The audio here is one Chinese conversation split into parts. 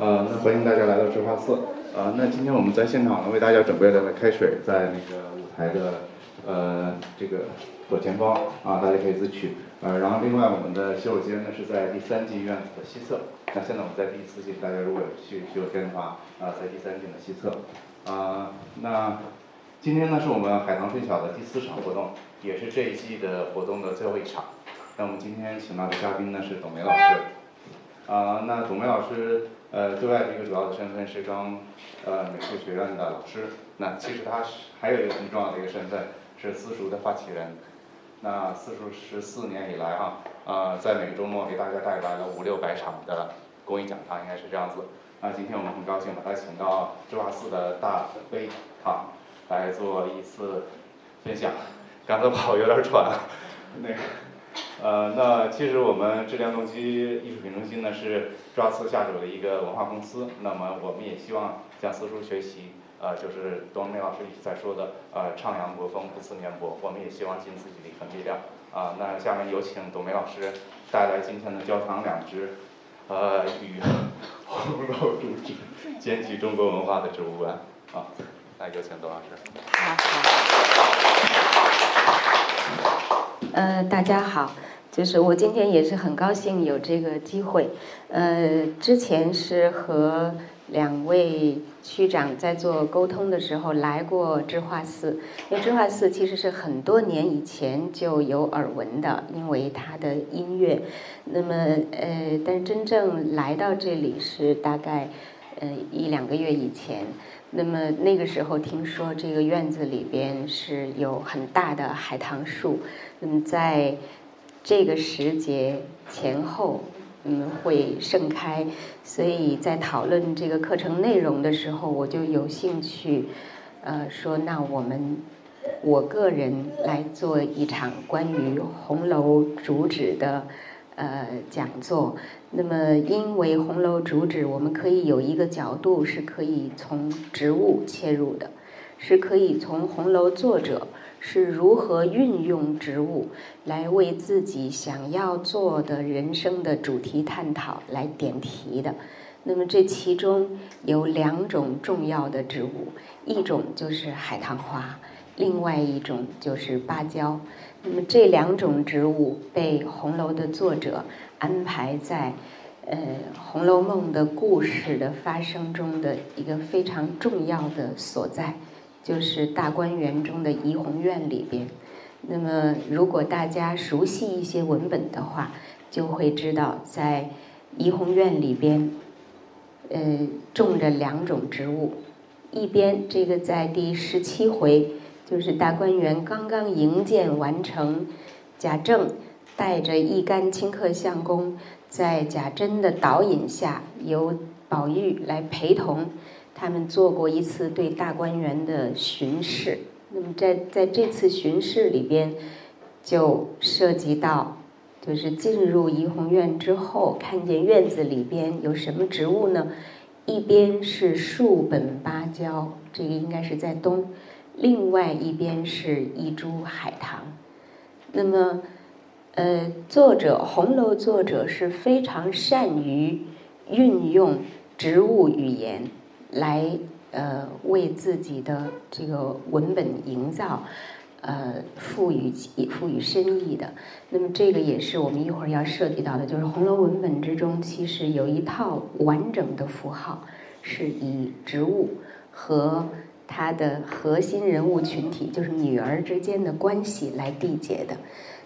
呃，那欢迎大家来到智化寺。呃，那今天我们在现场呢，为大家准备了开水，在那个舞台的呃这个左前方啊，大家可以自取。呃，然后另外我们的洗手间呢是在第三进院子的西侧。那现在我们在第四进，大家如果有去洗手间的话，啊，在第三进的西侧。啊，那今天呢是我们海棠春晓的第四场活动，也是这一季的活动的最后一场。那我们今天请到的嘉宾呢是董梅老师。啊，那董梅老师，呃，对外的一个主要的身份是刚，呃，美术学院的老师。那其实他是还有一个很重要的一个身份，是私塾的发起人。那私塾十四年以来啊，呃，在每个周末给大家带来了五六百场的公益讲堂，应该是这样子。那今天我们很高兴把他请到智化寺的大悲堂来做一次分享。刚才跑有点喘，那个。呃，那其实我们质量动机艺术品中心呢是抓次下属的一个文化公司，那么我们也希望向四叔学习，呃，就是董梅老师一直在说的，呃，徜徉国风，不辞绵薄，我们也希望尽自己的一份力量。啊，那下面有请董梅老师带来今天的焦糖两只，呃，与 红肉主旨，兼具中国文化的植物馆。啊，来有请董老师。好。呃，大家好。就是我今天也是很高兴有这个机会，呃，之前是和两位区长在做沟通的时候来过智化寺，因为智化寺其实是很多年以前就有耳闻的，因为它的音乐。那么呃，但真正来到这里是大概呃一两个月以前，那么那个时候听说这个院子里边是有很大的海棠树，那么在。这个时节前后，嗯，会盛开，所以在讨论这个课程内容的时候，我就有兴趣，呃，说那我们我个人来做一场关于红楼主旨的呃讲座。那么，因为红楼主旨，我们可以有一个角度是可以从植物切入的，是可以从红楼作者。是如何运用植物来为自己想要做的人生的主题探讨来点题的？那么这其中有两种重要的植物，一种就是海棠花，另外一种就是芭蕉。那么这两种植物被红楼的作者安排在呃《红楼梦》的故事的发生中的一个非常重要的所在。就是大观园中的怡红院里边，那么如果大家熟悉一些文本的话，就会知道在怡红院里边，呃，种着两种植物。一边这个在第十七回，就是大观园刚刚营建完成，贾政带着一干清客相公，在贾珍的导引下，由宝玉来陪同。他们做过一次对大观园的巡视，那么在在这次巡视里边，就涉及到，就是进入怡红院之后，看见院子里边有什么植物呢？一边是树本芭蕉，这个应该是在东；另外一边是一株海棠。那么，呃，作者红楼作者是非常善于运用植物语言。来，呃，为自己的这个文本营造，呃，赋予赋予深意的。那么，这个也是我们一会儿要涉及到的，就是红楼文本之中，其实有一套完整的符号，是以植物和它的核心人物群体，就是女儿之间的关系来缔结的。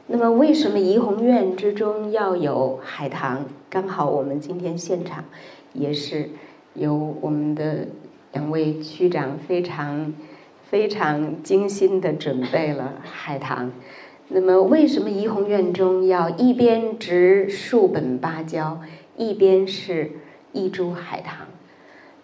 那么，为什么怡红院之中要有海棠？刚好我们今天现场也是。有我们的两位区长非常非常精心的准备了海棠。那么，为什么怡红院中要一边植数本芭蕉，一边是一株海棠？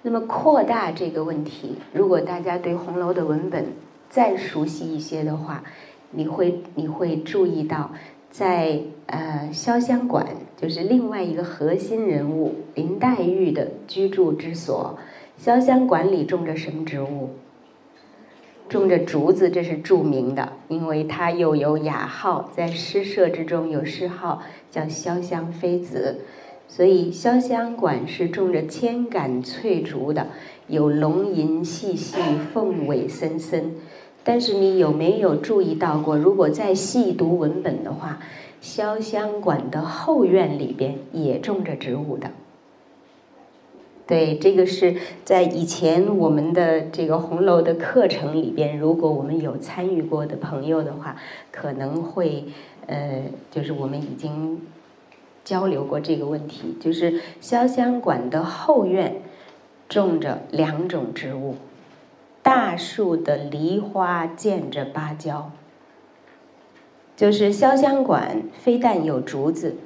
那么，扩大这个问题，如果大家对红楼的文本再熟悉一些的话，你会你会注意到。在呃潇湘馆，就是另外一个核心人物林黛玉的居住之所。潇湘馆里种着什么植物？种着竹子，这是著名的，因为它又有雅号，在诗社之中有诗号叫潇湘妃子。所以潇湘馆是种着千杆翠竹的，有龙吟细细，凤尾森森。但是你有没有注意到过？如果再细读文本的话，潇湘馆的后院里边也种着植物的。对，这个是在以前我们的这个红楼的课程里边，如果我们有参与过的朋友的话，可能会呃，就是我们已经交流过这个问题，就是潇湘馆的后院种着两种植物。大树的梨花见着芭蕉，就是潇湘馆非但有竹子，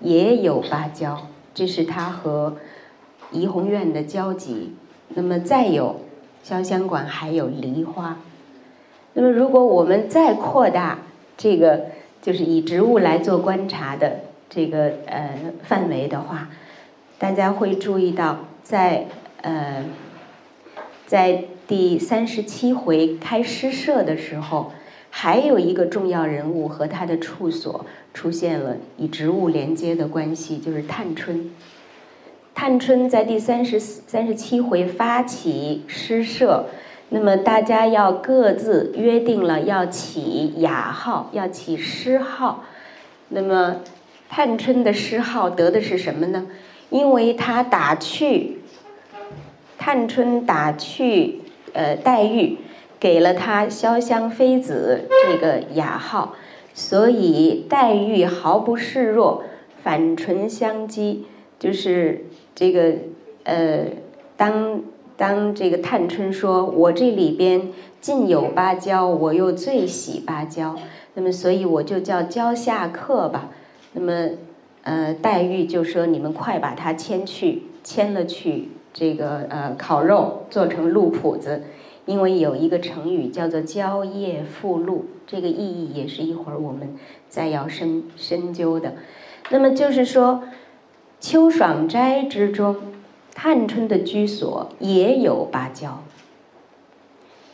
也有芭蕉，这是它和怡红院的交集。那么再有，潇湘馆还有梨花。那么如果我们再扩大这个，就是以植物来做观察的这个呃范围的话，大家会注意到，在呃，在。第三十七回开诗社的时候，还有一个重要人物和他的处所出现了以植物连接的关系，就是探春。探春在第三十三十七回发起诗社，那么大家要各自约定了要起雅号，要起诗号。那么探春的诗号得的是什么呢？因为她打趣，探春打趣。呃，黛玉给了他“潇湘妃子”这个雅号，所以黛玉毫不示弱，反唇相讥。就是这个呃，当当这个探春说：“我这里边尽有芭蕉，我又最喜芭蕉，那么所以我就叫蕉下客吧。”那么呃，黛玉就说：“你们快把它牵去，牵了去。”这个呃烤肉做成鹿脯子，因为有一个成语叫做蕉叶附鹿，这个意义也是一会儿我们再要深深究的。那么就是说，秋爽斋之中，探春的居所也有芭蕉，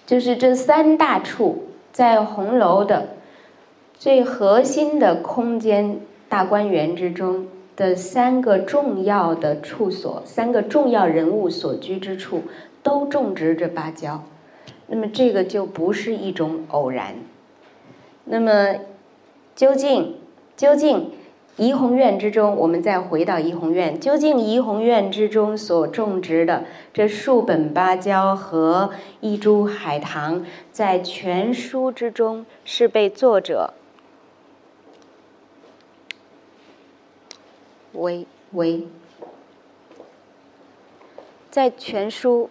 就是这三大处在红楼的最核心的空间大观园之中。的三个重要的处所，三个重要人物所居之处，都种植着芭蕉。那么这个就不是一种偶然。那么究竟究竟怡红院之中，我们再回到怡红院，究竟怡红院之中所种植的这数本芭蕉和一株海棠，在全书之中是被作者。为为，在全书，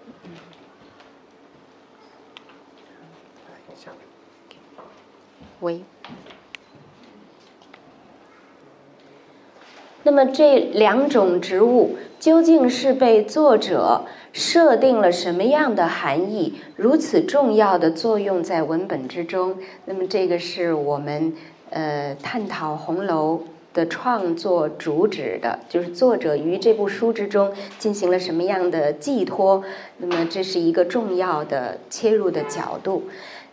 为。那么这两种植物究竟是被作者设定了什么样的含义，如此重要的作用在文本之中？那么这个是我们呃探讨红楼。的创作主旨的，就是作者于这部书之中进行了什么样的寄托？那么这是一个重要的切入的角度。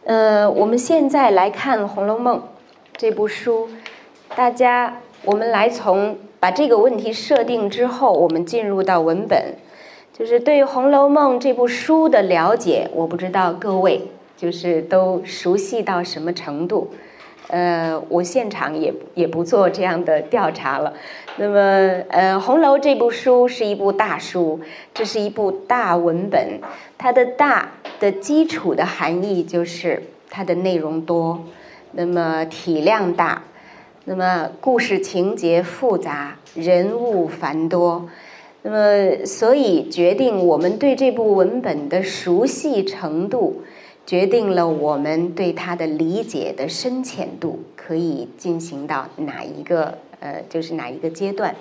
呃，我们现在来看《红楼梦》这部书，大家，我们来从把这个问题设定之后，我们进入到文本，就是对《红楼梦》这部书的了解，我不知道各位就是都熟悉到什么程度。呃，我现场也也不做这样的调查了。那么，呃，《红楼》这部书是一部大书，这是一部大文本。它的大的基础的含义就是它的内容多，那么体量大，那么故事情节复杂，人物繁多。那么，所以决定我们对这部文本的熟悉程度。决定了我们对它的理解的深浅度可以进行到哪一个呃，就是哪一个阶段。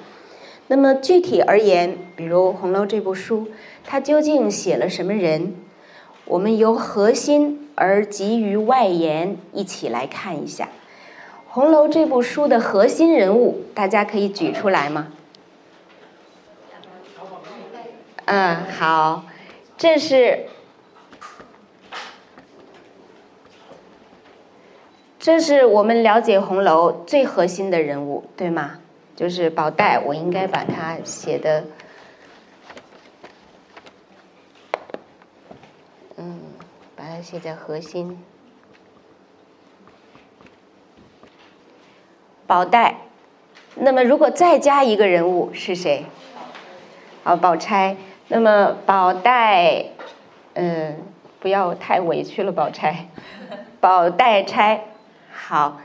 那么具体而言，比如《红楼》这部书，它究竟写了什么人？我们由核心而急于外延，一起来看一下《红楼》这部书的核心人物，大家可以举出来吗？嗯，好，这是。这是我们了解红楼最核心的人物，对吗？就是宝黛，我应该把它写的，嗯，把它写在核心。宝黛，那么如果再加一个人物是谁？好，宝钗。那么宝黛，嗯，不要太委屈了，宝钗。宝黛钗，好。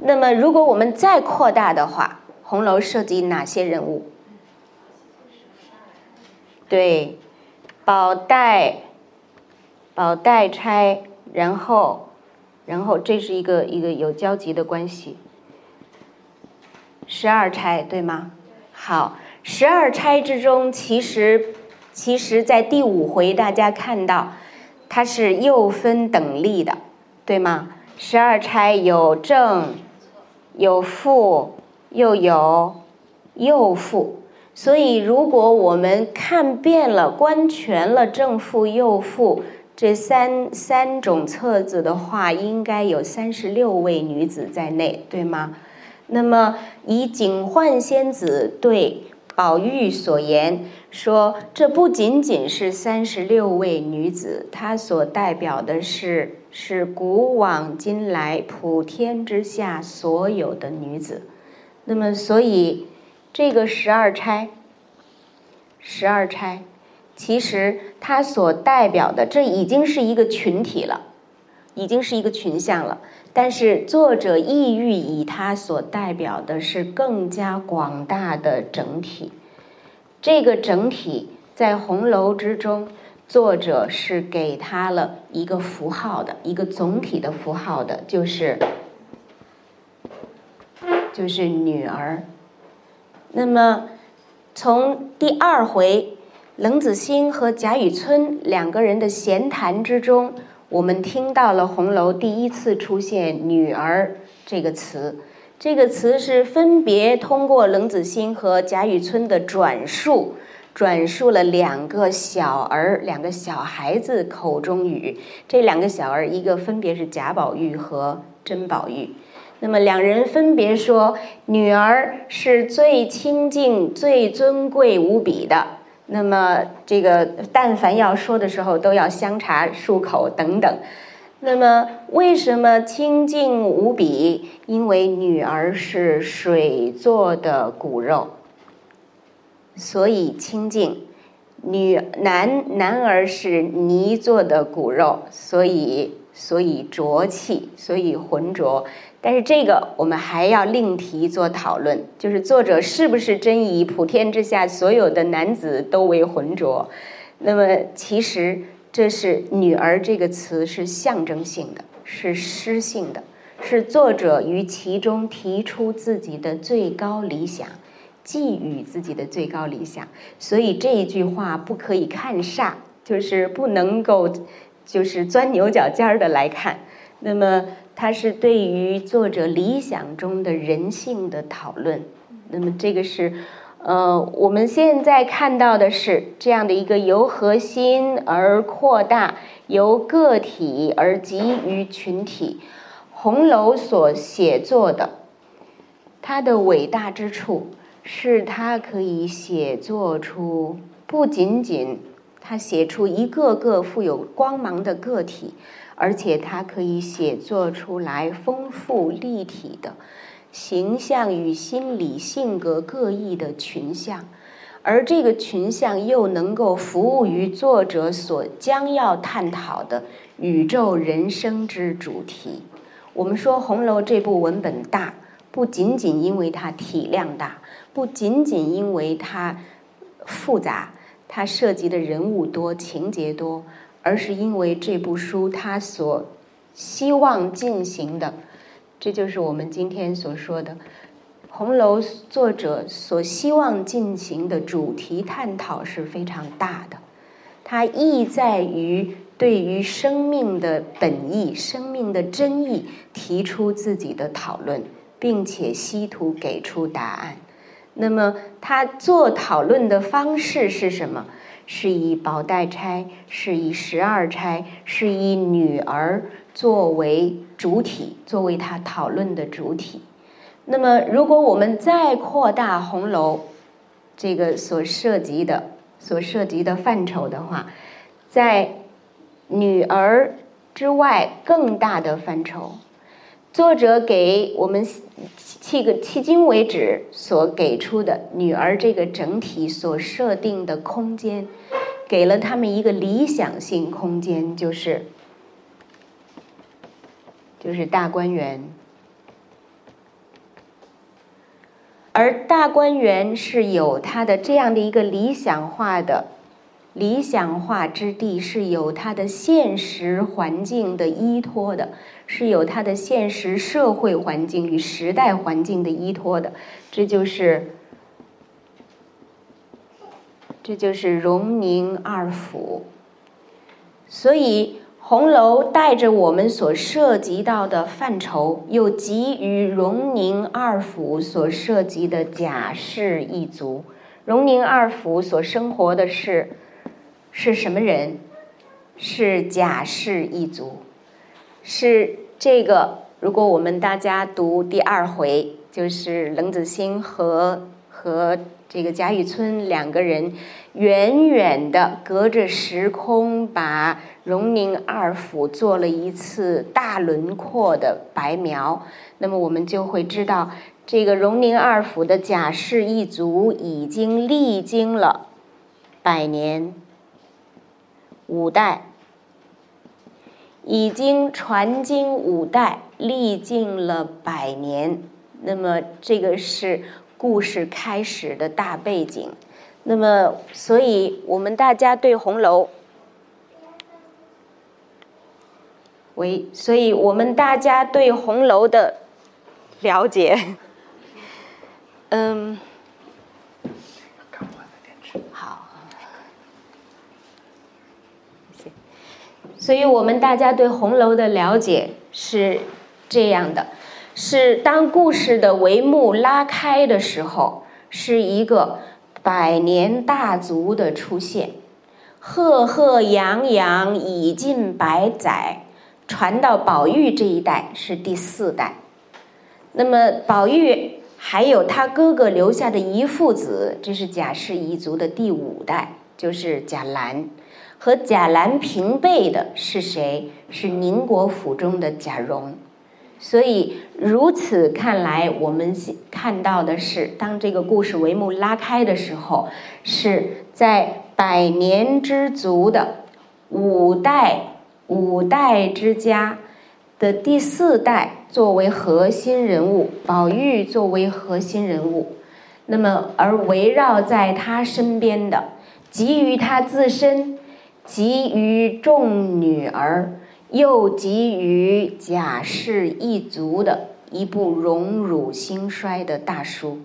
那么如果我们再扩大的话，红楼涉及哪些人物？对，宝黛，宝黛钗，然后，然后这是一个一个有交集的关系。十二钗对吗？好，十二钗之中，其实，其实在第五回大家看到，它是又分等立的，对吗？十二钗有正，有副，又有右负。所以，如果我们看遍了、观全了正副、右负这三三种册子的话，应该有三十六位女子在内，对吗？那么，以警幻仙子对宝玉所言说，这不仅仅是三十六位女子，她所代表的是是古往今来普天之下所有的女子。那么，所以这个十二钗，十二钗，其实它所代表的，这已经是一个群体了，已经是一个群像了。但是作者意欲以它所代表的是更加广大的整体，这个整体在红楼之中，作者是给他了一个符号的一个总体的符号的，就是就是女儿。那么从第二回冷子兴和贾雨村两个人的闲谈之中。我们听到了红楼第一次出现“女儿”这个词，这个词是分别通过冷子兴和贾雨村的转述，转述了两个小儿、两个小孩子口中语。这两个小儿，一个分别是贾宝玉和甄宝玉。那么两人分别说：“女儿是最清净、最尊贵无比的。”那么，这个但凡要说的时候，都要香茶漱口等等。那么，为什么清净无比？因为女儿是水做的骨肉，所以清净；女男男儿是泥做的骨肉，所以所以浊气，所以浑浊。但是这个我们还要另题做讨论，就是作者是不是真以普天之下所有的男子都为浑浊？那么其实这是“女儿”这个词是象征性的，是诗性的，是作者于其中提出自己的最高理想，寄予自己的最高理想。所以这一句话不可以看煞，就是不能够就是钻牛角尖儿的来看。那么。它是对于作者理想中的人性的讨论。那么，这个是，呃，我们现在看到的是这样的一个由核心而扩大，由个体而集于群体。红楼所写作的，它的伟大之处是他可以写作出不仅仅他写出一个个富有光芒的个体。而且他可以写作出来丰富立体的形象与心理性格各异的群像，而这个群像又能够服务于作者所将要探讨的宇宙人生之主题。我们说《红楼》这部文本大，不仅仅因为它体量大，不仅仅因为它复杂，它涉及的人物多、情节多。而是因为这部书它所希望进行的，这就是我们今天所说的《红楼》作者所希望进行的主题探讨是非常大的。它意在于对于生命的本意、生命的真意提出自己的讨论，并且希图给出答案。那么，他做讨论的方式是什么？是以宝黛钗，是以十二钗，是以女儿作为主体，作为他讨论的主体。那么，如果我们再扩大红楼这个所涉及的、所涉及的范畴的话，在女儿之外更大的范畴，作者给我们迄个迄今为止所给出的女儿这个整体所设定的空间，给了他们一个理想性空间，就是就是大观园。而大观园是有它的这样的一个理想化的理想化之地，是有它的现实环境的依托的，是有它的现实社会环境与时代环境的依托的。这就是这就是荣宁二府，所以。红楼带着我们所涉及到的范畴，又基于荣宁二府所涉及的贾氏一族。荣宁二府所生活的是是什么人？是贾氏一族。是这个。如果我们大家读第二回，就是冷子兴和和这个贾雨村两个人。远远的隔着时空，把荣宁二府做了一次大轮廓的白描。那么我们就会知道，这个荣宁二府的贾氏一族已经历经了百年、五代，已经传经五代，历经了百年。那么这个是故事开始的大背景。那么，所以我们大家对红楼，喂，所以我们大家对红楼的了解，嗯，好，谢谢。所以我们大家对红楼的了解是这样的：是当故事的帷幕拉开的时候，是一个。百年大族的出现，赫赫扬扬已近百载，传到宝玉这一代是第四代。那么宝玉还有他哥哥留下的遗父子，这是贾氏一族的第五代，就是贾兰。和贾兰平辈的是谁？是宁国府中的贾蓉。所以，如此看来，我们看到的是，当这个故事帷幕拉开的时候，是在百年之族的五代五代之家的第四代作为核心人物，宝玉作为核心人物，那么而围绕在他身边的，给予他自身，给予众女儿。又给予贾氏一族的一部荣辱兴衰的大书，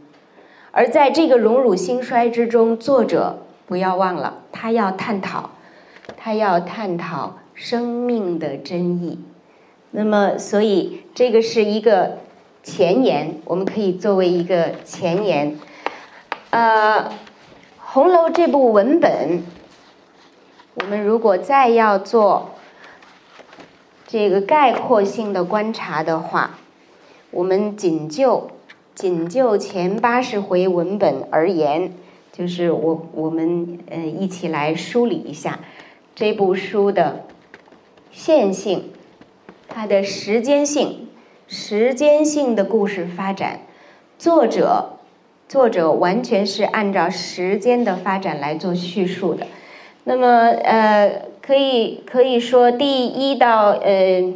而在这个荣辱兴衰之中，作者不要忘了，他要探讨，他要探讨生命的真意。那么，所以这个是一个前言，我们可以作为一个前言。呃，《红楼》这部文本，我们如果再要做。这个概括性的观察的话，我们仅就仅就前八十回文本而言，就是我我们呃一起来梳理一下这部书的线性，它的时间性，时间性的故事发展，作者作者完全是按照时间的发展来做叙述的，那么呃。可以可以说，第一到呃，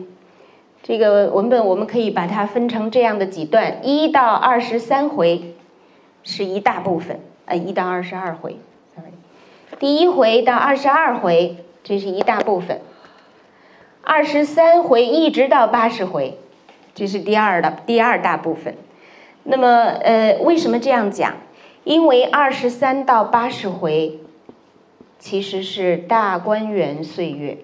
这个文本我们可以把它分成这样的几段：一到二十三回是一大部分，呃，一到二十二回第一回到二十二回这是一大部分，二十三回一直到八十回，这是第二的第二大部分。那么呃，为什么这样讲？因为二十三到八十回。其实是大观园岁月。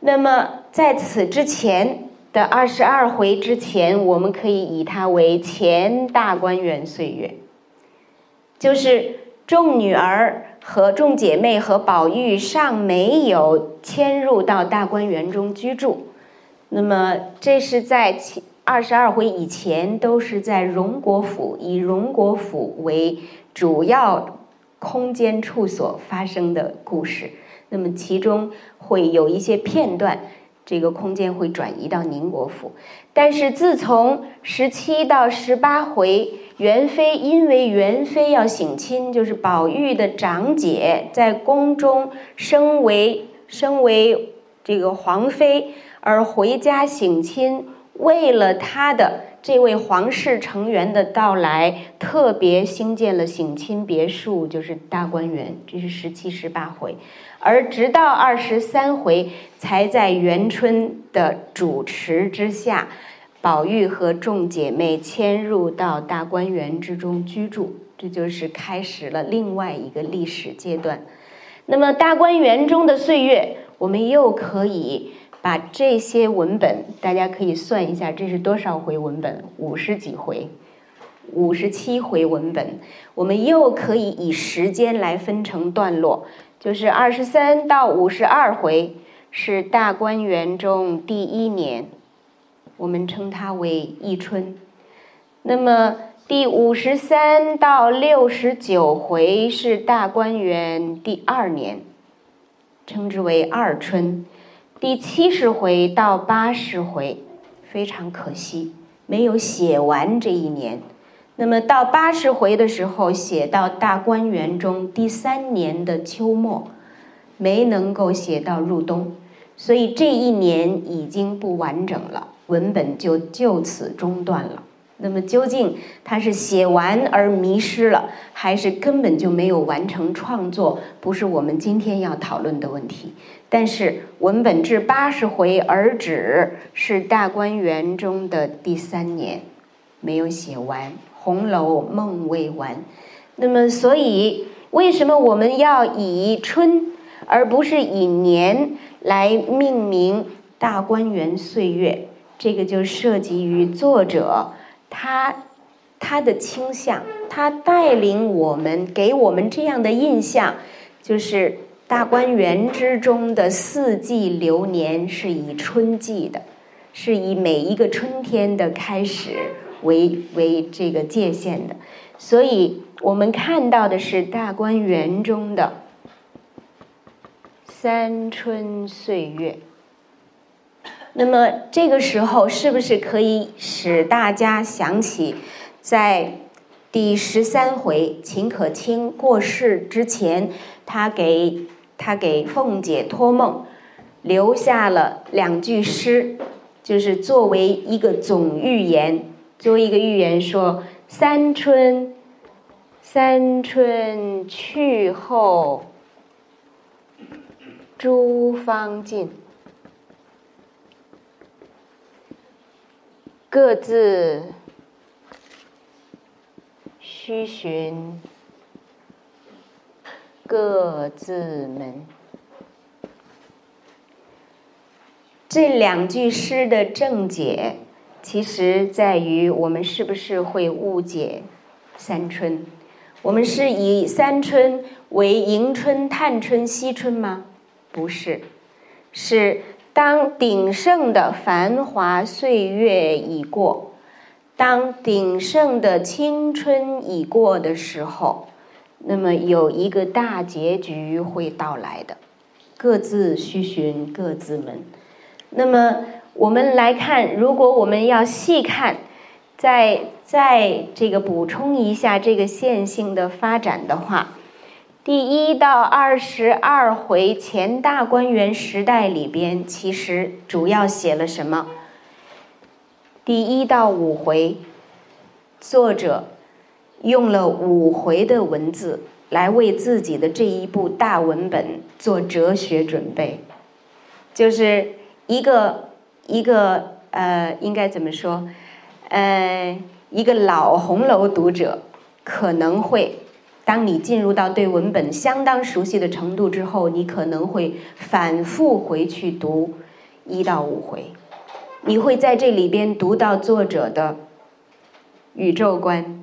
那么在此之前的二十二回之前，我们可以以它为前大观园岁月，就是众女儿和众姐妹和宝玉尚没有迁入到大观园中居住，那么这是在其二十二回以前，都是在荣国府，以荣国府为主要空间处所发生的故事。那么其中会有一些片段，这个空间会转移到宁国府。但是自从十七到十八回，元妃因为元妃要省亲，就是宝玉的长姐在宫中升为升为这个皇妃。而回家省亲，为了她的这位皇室成员的到来，特别兴建了省亲别墅，就是大观园。这是十七、十八回，而直到二十三回，才在元春的主持之下，宝玉和众姐妹迁入到大观园之中居住。这就是开始了另外一个历史阶段。那么大观园中的岁月，我们又可以。把这些文本，大家可以算一下，这是多少回文本？五十几回，五十七回文本。我们又可以以时间来分成段落，就是二十三到五十二回是大观园中第一年，我们称它为一春。那么第五十三到六十九回是大观园第二年，称之为二春。第七十回到八十回，非常可惜，没有写完这一年。那么到八十回的时候，写到大观园中第三年的秋末，没能够写到入冬，所以这一年已经不完整了，文本就就此中断了。那么究竟他是写完而迷失了，还是根本就没有完成创作？不是我们今天要讨论的问题。但是文本至八十回而止，是大观园中的第三年，没有写完，《红楼梦》未完。那么，所以为什么我们要以春而不是以年来命名大观园岁月？这个就涉及于作者。他他的倾向，他带领我们，给我们这样的印象，就是大观园之中的四季流年是以春季的，是以每一个春天的开始为为这个界限的，所以我们看到的是大观园中的三春岁月。那么这个时候是不是可以使大家想起，在第十三回秦可卿过世之前，他给他给凤姐托梦，留下了两句诗，就是作为一个总预言，作为一个预言说：“三春，三春去后，诸芳尽。”各自须寻各自门。这两句诗的正解，其实在于我们是不是会误解三春？我们是以三春为迎春、探春、惜春吗？不是，是。当鼎盛的繁华岁月已过，当鼎盛的青春已过的时候，那么有一个大结局会到来的，各自须寻各自门。那么我们来看，如果我们要细看，再再这个补充一下这个线性的发展的话。第一到二十二回前大观园时代里边，其实主要写了什么？第一到五回，作者用了五回的文字来为自己的这一部大文本做哲学准备，就是一个一个呃，应该怎么说？呃，一个老红楼读者可能会。当你进入到对文本相当熟悉的程度之后，你可能会反复回去读一到五回，你会在这里边读到作者的宇宙观、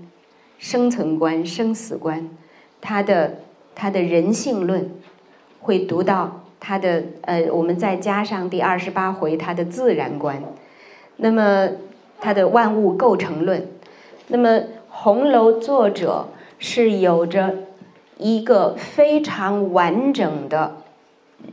生存观、生死观，他的他的人性论，会读到他的呃，我们再加上第二十八回他的自然观，那么他的万物构成论，那么红楼作者是有着一个非常完整的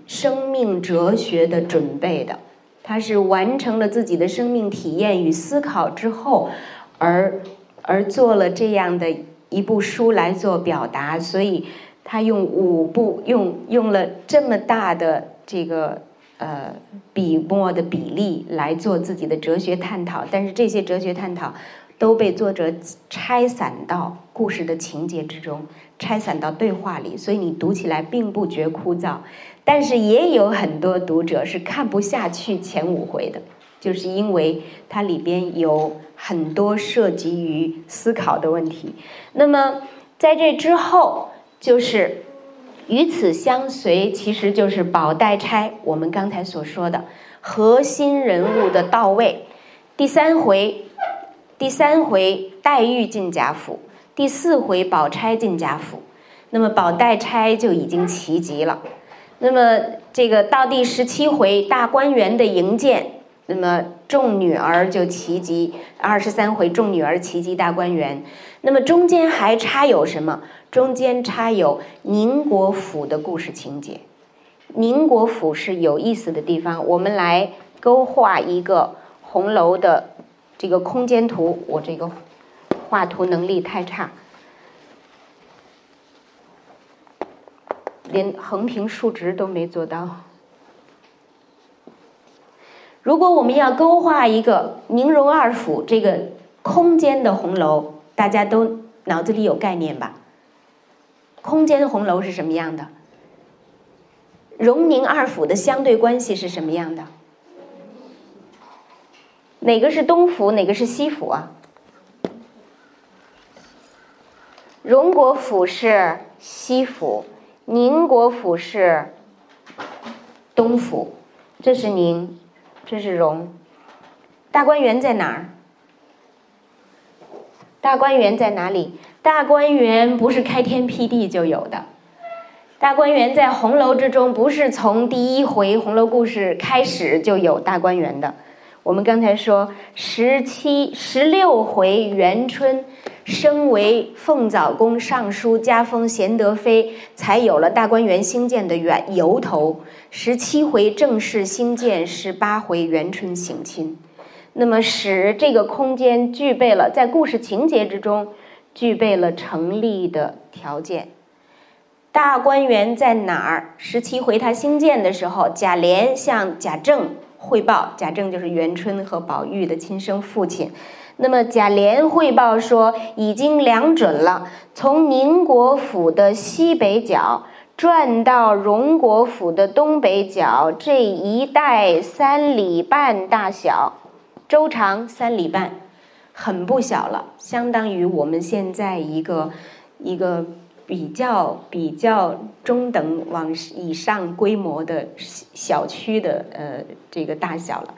生命哲学的准备的，他是完成了自己的生命体验与思考之后，而而做了这样的一部书来做表达，所以。他用五部用用了这么大的这个呃笔墨的比例来做自己的哲学探讨，但是这些哲学探讨都被作者拆散到故事的情节之中，拆散到对话里，所以你读起来并不觉枯燥。但是也有很多读者是看不下去前五回的，就是因为它里边有很多涉及于思考的问题。那么在这之后。就是与此相随，其实就是宝黛钗。我们刚才所说的核心人物的到位。第三回，第三回黛玉进贾府，第四回宝钗进贾府。那么宝黛钗就已经齐集了。那么这个到第十七回大观园的营建，那么众女儿就齐集。二十三回众女儿齐集大观园。那么中间还插有什么？中间插有宁国府的故事情节，宁国府是有意思的地方。我们来勾画一个红楼的这个空间图。我这个画图能力太差，连横平竖直都没做到。如果我们要勾画一个宁荣二府这个空间的红楼，大家都脑子里有概念吧？空间红楼是什么样的？荣宁二府的相对关系是什么样的？哪个是东府，哪个是西府啊？荣国府是西府，宁国府是东府。这是宁，这是荣。大观园在哪儿？大观园在哪里？大观园不是开天辟地就有的，大观园在红楼之中不是从第一回红楼故事开始就有大观园的。我们刚才说十七、十六回元春升为凤藻宫尚书，加封贤德妃，才有了大观园兴建的源由头。十七回正式兴建，十八回元春省亲，那么使这个空间具备了在故事情节之中。具备了成立的条件。大观园在哪儿？十七回他兴建的时候，贾琏向贾政汇报，贾政就是元春和宝玉的亲生父亲。那么贾琏汇报说，已经量准了，从宁国府的西北角转到荣国府的东北角这一带三里半大小，周长三里半。很不小了，相当于我们现在一个一个比较比较中等往以上规模的小区的呃这个大小了。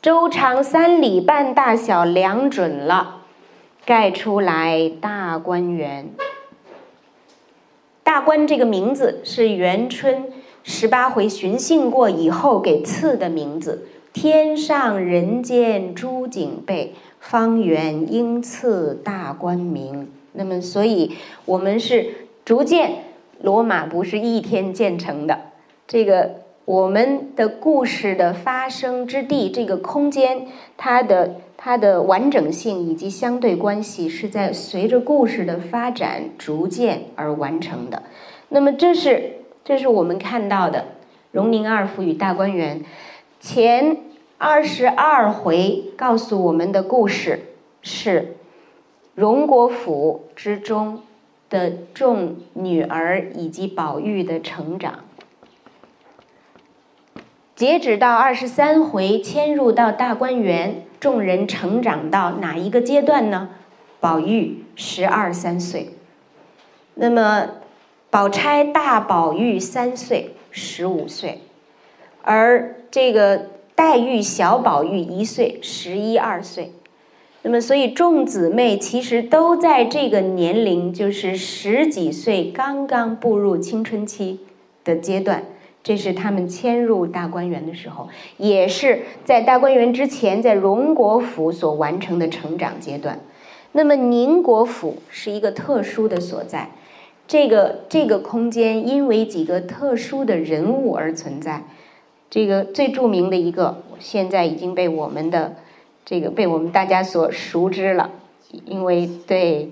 周长三里半大小量准了，盖出来大观园。大观这个名字是元春十八回寻幸过以后给赐的名字，天上人间诸景备。方圆应赐大观名。那么，所以我们是逐渐，罗马不是一天建成的。这个我们的故事的发生之地，这个空间，它的它的完整性以及相对关系，是在随着故事的发展逐渐而完成的。那么，这是这是我们看到的荣宁二府与大观园前。二十二回告诉我们的故事是荣国府之中的众女儿以及宝玉的成长。截止到二十三回迁入到大观园，众人成长到哪一个阶段呢？宝玉十二三岁，那么宝钗大宝玉三岁，十五岁，而这个。黛玉小宝玉一岁，十一二岁，那么所以众姊妹其实都在这个年龄，就是十几岁，刚刚步入青春期的阶段，这是他们迁入大观园的时候，也是在大观园之前，在荣国府所完成的成长阶段。那么宁国府是一个特殊的所在，这个这个空间因为几个特殊的人物而存在。这个最著名的一个，现在已经被我们的这个被我们大家所熟知了，因为对，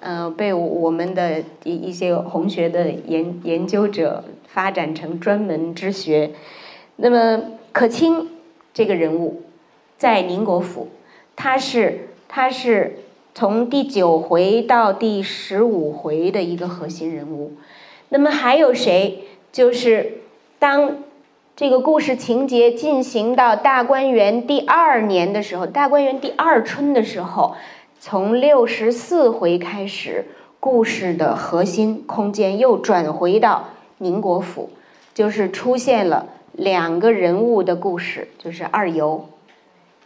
呃，被我们的一一些红学的研研究者。发展成专门之学。那么可卿这个人物，在宁国府，他是他是从第九回到第十五回的一个核心人物。那么还有谁？就是当这个故事情节进行到大观园第二年的时候，大观园第二春的时候，从六十四回开始，故事的核心空间又转回到。宁国府就是出现了两个人物的故事，就是二尤、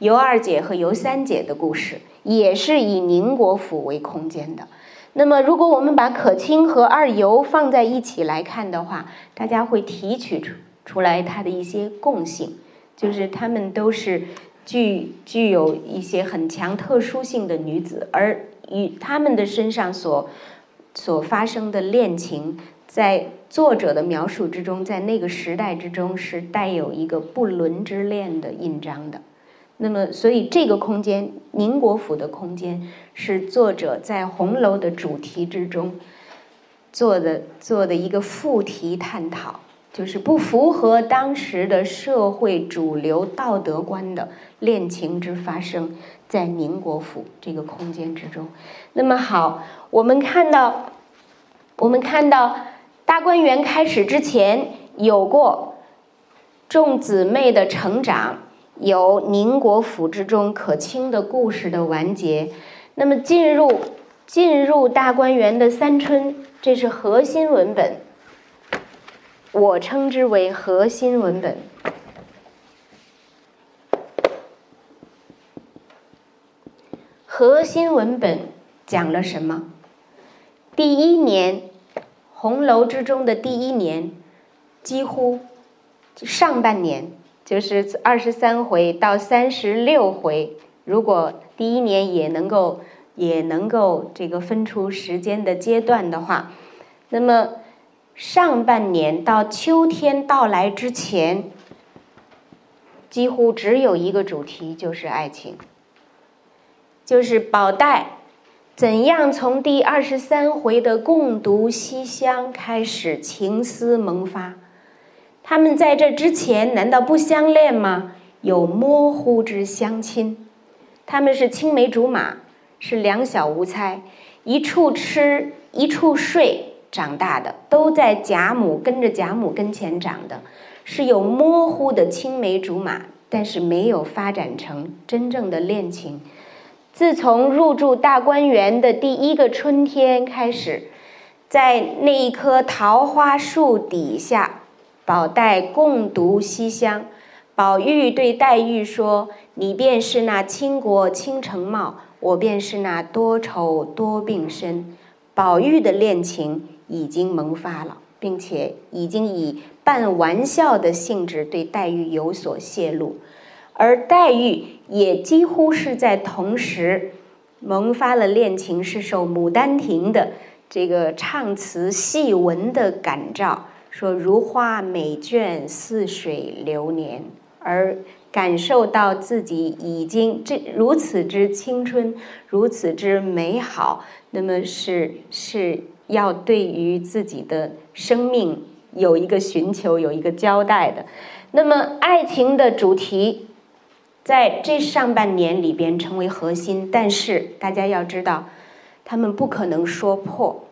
尤二姐和尤三姐的故事，也是以宁国府为空间的。那么，如果我们把可卿和二尤放在一起来看的话，大家会提取出出来它的一些共性，就是她们都是具具有一些很强特殊性的女子，而与她们的身上所所发生的恋情。在作者的描述之中，在那个时代之中是带有一个不伦之恋的印章的。那么，所以这个空间，宁国府的空间，是作者在红楼的主题之中做的做的一个副题探讨，就是不符合当时的社会主流道德观的恋情之发生在宁国府这个空间之中。那么好，我们看到，我们看到。大观园开始之前，有过众姊妹的成长，有宁国府之中可卿的故事的完结。那么进入进入大观园的三春，这是核心文本，我称之为核心文本。核心文本讲了什么？第一年。红楼之中的第一年，几乎上半年就是二十三回到三十六回。如果第一年也能够也能够这个分出时间的阶段的话，那么上半年到秋天到来之前，几乎只有一个主题，就是爱情，就是宝黛。怎样从第二十三回的共读西厢开始情思萌发？他们在这之前难道不相恋吗？有模糊之相亲。他们是青梅竹马，是两小无猜，一处吃一处睡长大的，都在贾母跟着贾母跟前长的，是有模糊的青梅竹马，但是没有发展成真正的恋情。自从入住大观园的第一个春天开始，在那一棵桃花树底下，宝黛共读西厢。宝玉对黛玉说：“你便是那倾国倾城貌，我便是那多愁多病身。”宝玉的恋情已经萌发了，并且已经以半玩笑的性质对黛玉有所泄露。而黛玉也几乎是在同时萌发了恋情，是受《牡丹亭》的这个唱词戏文的感召，说“如花美眷，似水流年”，而感受到自己已经这如此之青春，如此之美好，那么是是要对于自己的生命有一个寻求，有一个交代的。那么爱情的主题。在这上半年里边成为核心，但是大家要知道，他们不可能说破。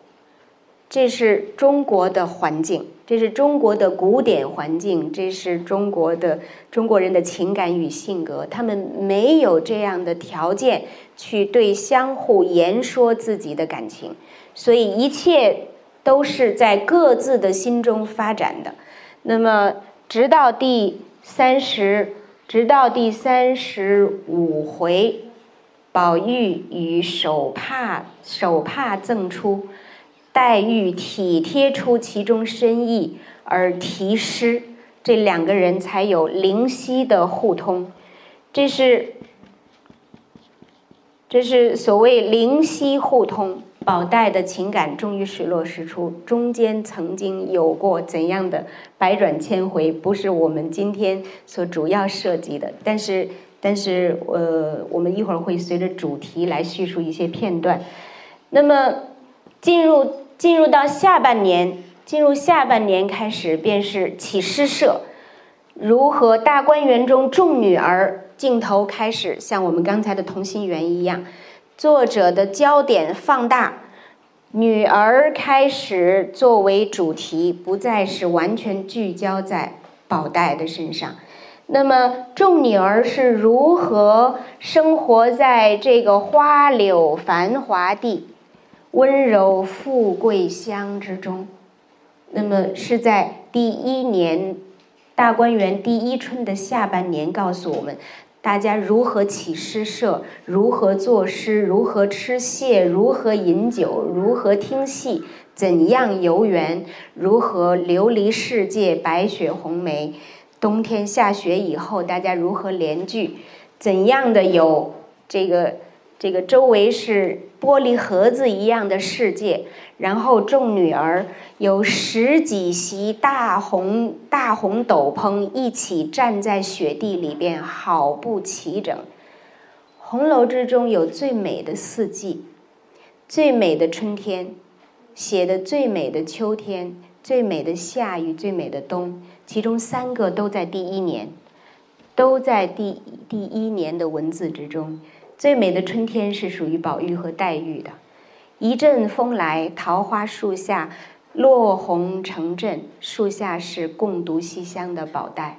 这是中国的环境，这是中国的古典环境，这是中国的中国人的情感与性格，他们没有这样的条件去对相互言说自己的感情，所以一切都是在各自的心中发展的。那么，直到第三十。直到第三十五回，宝玉与手帕手帕赠出，黛玉体贴出其中深意而题诗，这两个人才有灵犀的互通。这是这是所谓灵犀互通。宝黛的情感终于水落石出，中间曾经有过怎样的百转千回，不是我们今天所主要涉及的。但是，但是，呃，我们一会儿会随着主题来叙述一些片段。那么，进入进入到下半年，进入下半年开始，便是起诗社，如何大观园中众女儿，镜头开始像我们刚才的同心圆一样。作者的焦点放大，女儿开始作为主题，不再是完全聚焦在宝黛的身上。那么，众女儿是如何生活在这个花柳繁华地、温柔富贵乡之中？那么，是在第一年大观园第一春的下半年，告诉我们。大家如何起诗社？如何作诗？如何吃蟹？如何饮酒？如何听戏？怎样游园？如何流离世界？白雪红梅，冬天下雪以后，大家如何联句？怎样的有这个？这个周围是玻璃盒子一样的世界，然后众女儿有十几袭大红大红斗篷，一起站在雪地里边，好不齐整。红楼之中有最美的四季，最美的春天，写的最美的秋天，最美的夏与最美的冬，其中三个都在第一年，都在第第一年的文字之中。最美的春天是属于宝玉和黛玉的，一阵风来，桃花树下落红成阵，树下是共读西厢的宝黛。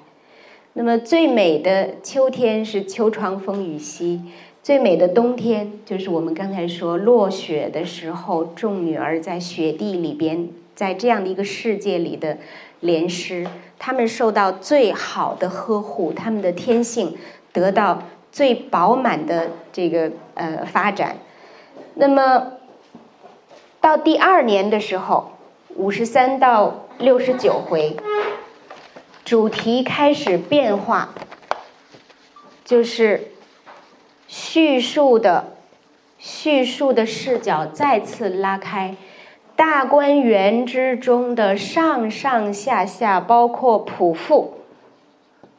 那么最美的秋天是秋窗风雨夕，最美的冬天就是我们刚才说落雪的时候，众女儿在雪地里边，在这样的一个世界里的联诗，她们受到最好的呵护，她们的天性得到。最饱满的这个呃发展，那么到第二年的时候，五十三到六十九回，主题开始变化，就是叙述的叙述的视角再次拉开，大观园之中的上上下下，包括仆妇，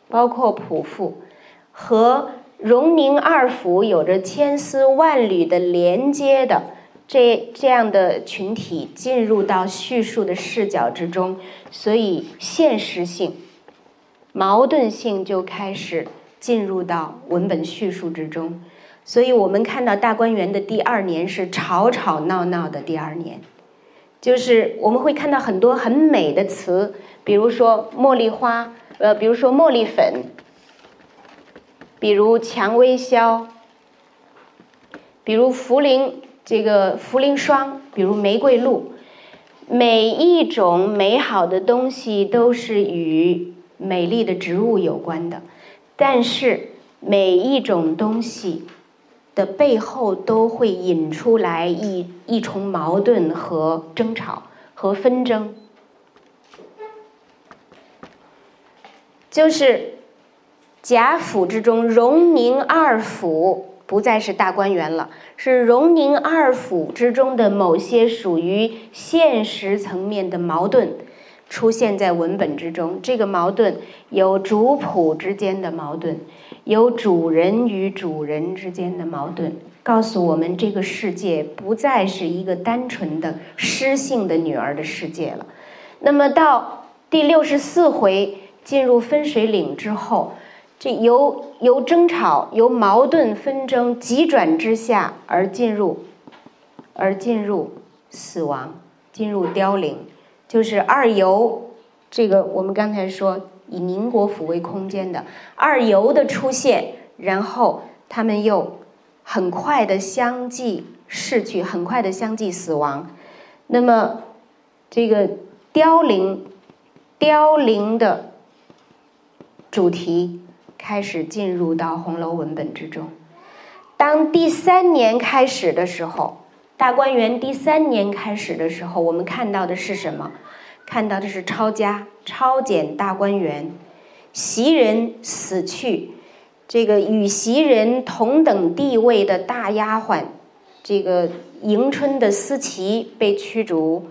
包括仆妇和。荣宁二府有着千丝万缕的连接的这这样的群体进入到叙述的视角之中，所以现实性、矛盾性就开始进入到文本叙述之中。所以我们看到大观园的第二年是吵吵闹闹的第二年，就是我们会看到很多很美的词，比如说茉莉花，呃，比如说茉莉粉。比如蔷薇消，比如茯苓这个茯苓霜，比如玫瑰露，每一种美好的东西都是与美丽的植物有关的，但是每一种东西的背后都会引出来一一重矛盾和争吵和纷争，就是。贾府之中，荣宁二府不再是大观园了，是荣宁二府之中的某些属于现实层面的矛盾出现在文本之中。这个矛盾有主仆之间的矛盾，有主人与主人之间的矛盾，告诉我们这个世界不再是一个单纯的诗性的女儿的世界了。那么到第六十四回进入分水岭之后。这由由争吵、由矛盾纷争急转之下而进入，而进入死亡，进入凋零，就是二游。这个我们刚才说以宁国府为空间的二游的出现，然后他们又很快的相继逝去，很快的相继死亡。那么这个凋零、凋零的主题。开始进入到红楼文本之中。当第三年开始的时候，《大观园第三年开始的时候，我们看到的是什么？看到的是抄家，抄检大观园，袭人死去，这个与袭人同等地位的大丫鬟，这个迎春的思琪被驱逐，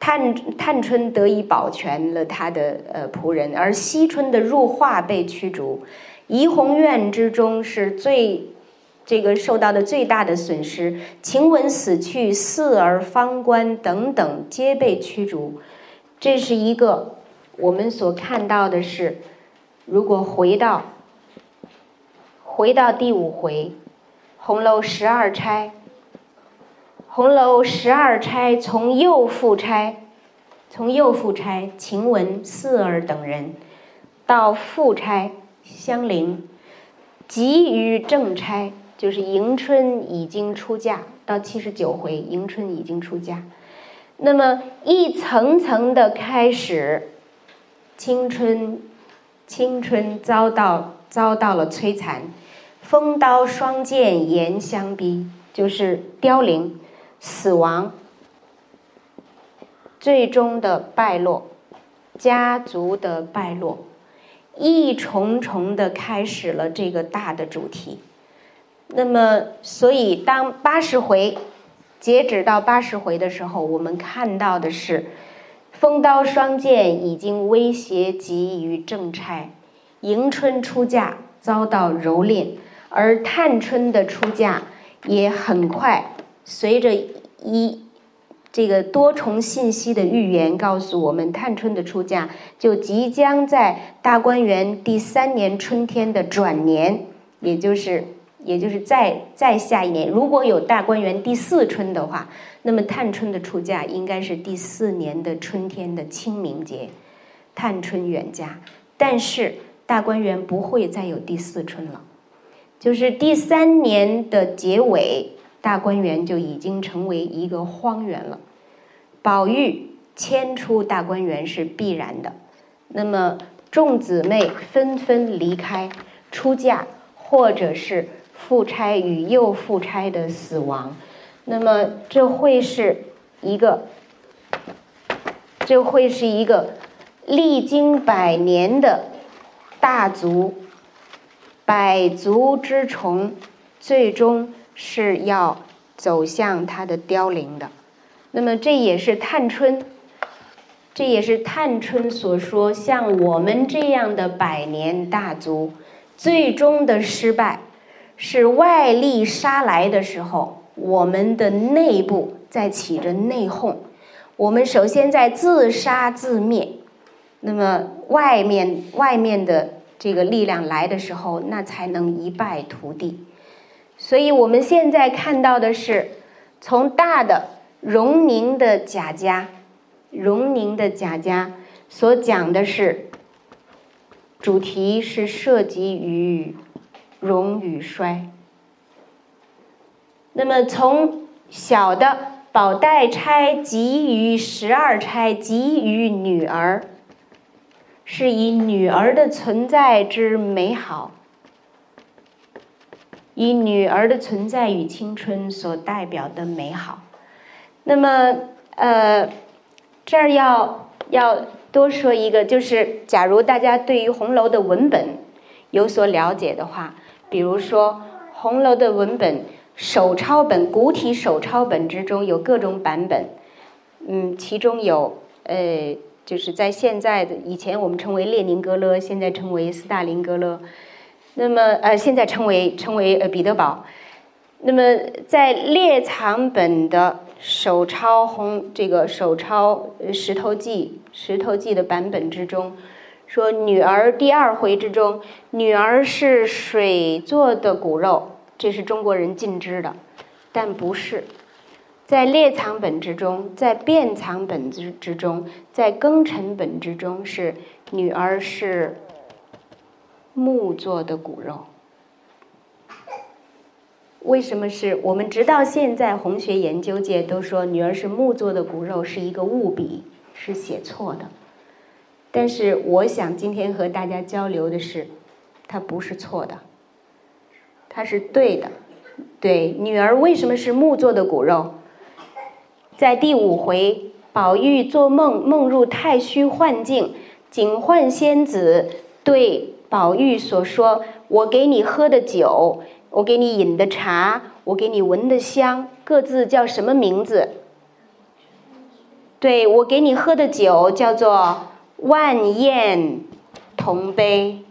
探探春得以保全了他的呃仆人，而惜春的入画被驱逐，怡红院之中是最。这个受到的最大的损失，晴雯死去，四儿方官等等皆被驱逐。这是一个我们所看到的是，如果回到回到第五回，红楼十二钗，红楼十二钗从右副钗，从右副钗晴雯、四儿等人，到副钗香菱，及于正钗。就是迎春已经出嫁，到七十九回，迎春已经出嫁。那么一层层的开始，青春，青春遭到遭到了摧残，风刀霜剑严相逼，就是凋零、死亡，最终的败落，家族的败落，一重重的开始了这个大的主题。那么，所以当八十回截止到八十回的时候，我们看到的是，风刀霜剑已经威胁及于正钗，迎春出嫁遭到蹂躏，而探春的出嫁也很快随着一这个多重信息的预言告诉我们，探春的出嫁就即将在大观园第三年春天的转年，也就是。也就是再再下一年，如果有大观园第四春的话，那么探春的出嫁应该是第四年的春天的清明节，探春远嫁。但是大观园不会再有第四春了，就是第三年的结尾，大观园就已经成为一个荒原了。宝玉迁出大观园是必然的，那么众姊妹纷纷离开出嫁，或者是。夫差与幼夫差的死亡，那么这会是一个，这会是一个历经百年的大族，百族之虫，最终是要走向它的凋零的。那么这也是探春，这也是探春所说，像我们这样的百年大族，最终的失败。是外力杀来的时候，我们的内部在起着内讧。我们首先在自杀自灭，那么外面外面的这个力量来的时候，那才能一败涂地。所以我们现在看到的是，从大的荣宁的贾家，荣宁的贾家所讲的是，主题是涉及于。荣与衰。那么从小的宝黛钗及于十二钗及于女儿，是以女儿的存在之美好，以女儿的存在与青春所代表的美好。那么，呃，这儿要要多说一个，就是假如大家对于红楼的文本有所了解的话。比如说，红楼的文本手抄本、古体手抄本之中有各种版本，嗯，其中有呃，就是在现在的以前我们称为列宁格勒，现在称为斯大林格勒，那么呃，现在称为称为呃彼得堡。那么在列藏本的手抄红这个手抄《石头记》《石头记》的版本之中。说女儿第二回之中，女儿是水做的骨肉，这是中国人尽知的，但不是在列藏本之中，在变藏本之之中，在庚辰本之中是女儿是木做的骨肉。为什么是我们直到现在红学研究界都说女儿是木做的骨肉是一个误笔，是写错的。但是我想今天和大家交流的是，它不是错的，它是对的。对，女儿为什么是木做的骨肉？在第五回，宝玉做梦，梦入太虚幻境，警幻仙子对宝玉所说：“我给你喝的酒，我给你饮的茶，我给你闻的香，各自叫什么名字？”对我给你喝的酒叫做万宴同杯，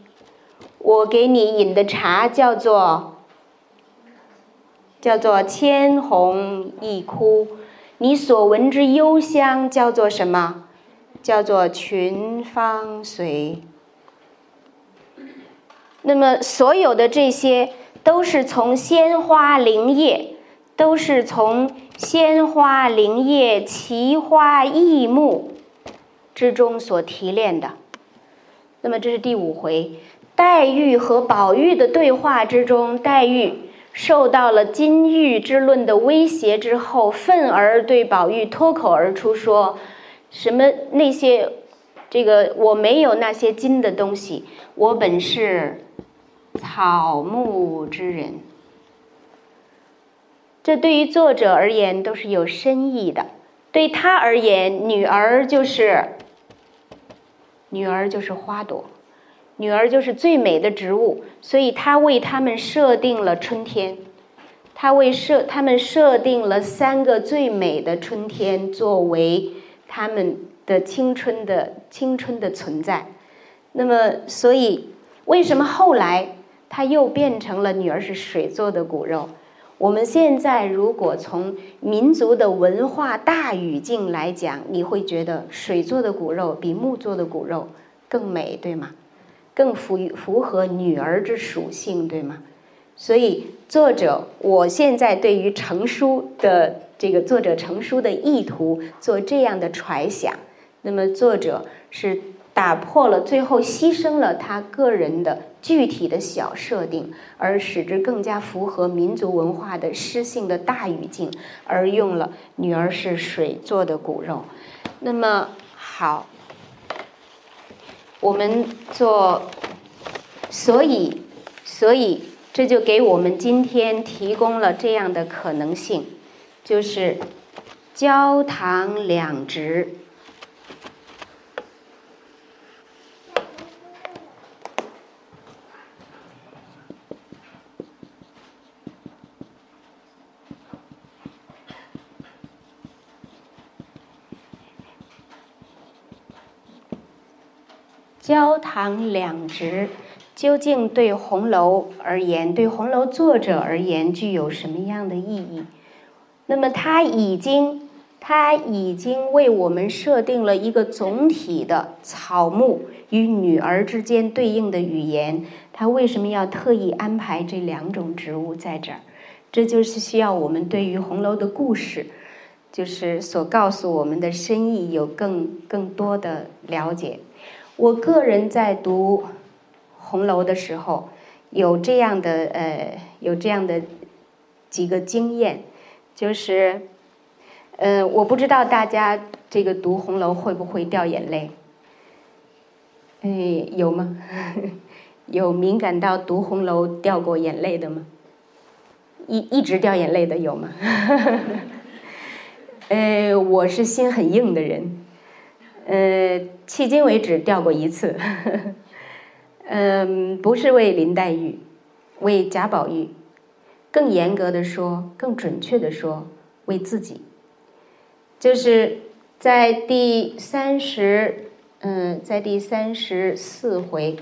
我给你饮的茶叫做叫做千红一哭，你所闻之幽香叫做什么？叫做群芳随。那么所有的这些都是从鲜花灵叶，都是从。鲜花灵叶、奇花异木之中所提炼的，那么这是第五回，黛玉和宝玉的对话之中，黛玉受到了金玉之论的威胁之后，愤而对宝玉脱口而出说：“什么那些这个我没有那些金的东西，我本是草木之人。”这对于作者而言都是有深意的，对他而言，女儿就是女儿就是花朵，女儿就是最美的植物，所以他为他们设定了春天，他为设他们设定了三个最美的春天作为他们的青春的青春的存在。那么，所以为什么后来他又变成了女儿是水做的骨肉？我们现在如果从民族的文化大语境来讲，你会觉得水做的骨肉比木做的骨肉更美，对吗？更符符合女儿之属性，对吗？所以作者，我现在对于成书的这个作者成书的意图做这样的揣想，那么作者是。打破了，最后牺牲了他个人的具体的小设定，而使之更加符合民族文化的诗性的大语境，而用了“女儿是水做的骨肉”。那么好，我们做，所以，所以这就给我们今天提供了这样的可能性，就是焦糖两直。焦糖两直，究竟对红楼而言，对红楼作者而言，具有什么样的意义？那么，他已经，他已经为我们设定了一个总体的草木与女儿之间对应的语言。他为什么要特意安排这两种植物在这儿？这就是需要我们对于红楼的故事，就是所告诉我们的深意有更更多的了解。我个人在读红楼的时候，有这样的呃，有这样的几个经验，就是，呃，我不知道大家这个读红楼会不会掉眼泪？哎，有吗？有敏感到读红楼掉过眼泪的吗？一一直掉眼泪的有吗？呃，我是心很硬的人。呃，迄今为止掉过一次，嗯，不是为林黛玉，为贾宝玉，更严格的说，更准确的说，为自己，就是在第三十，嗯，在第三十四回，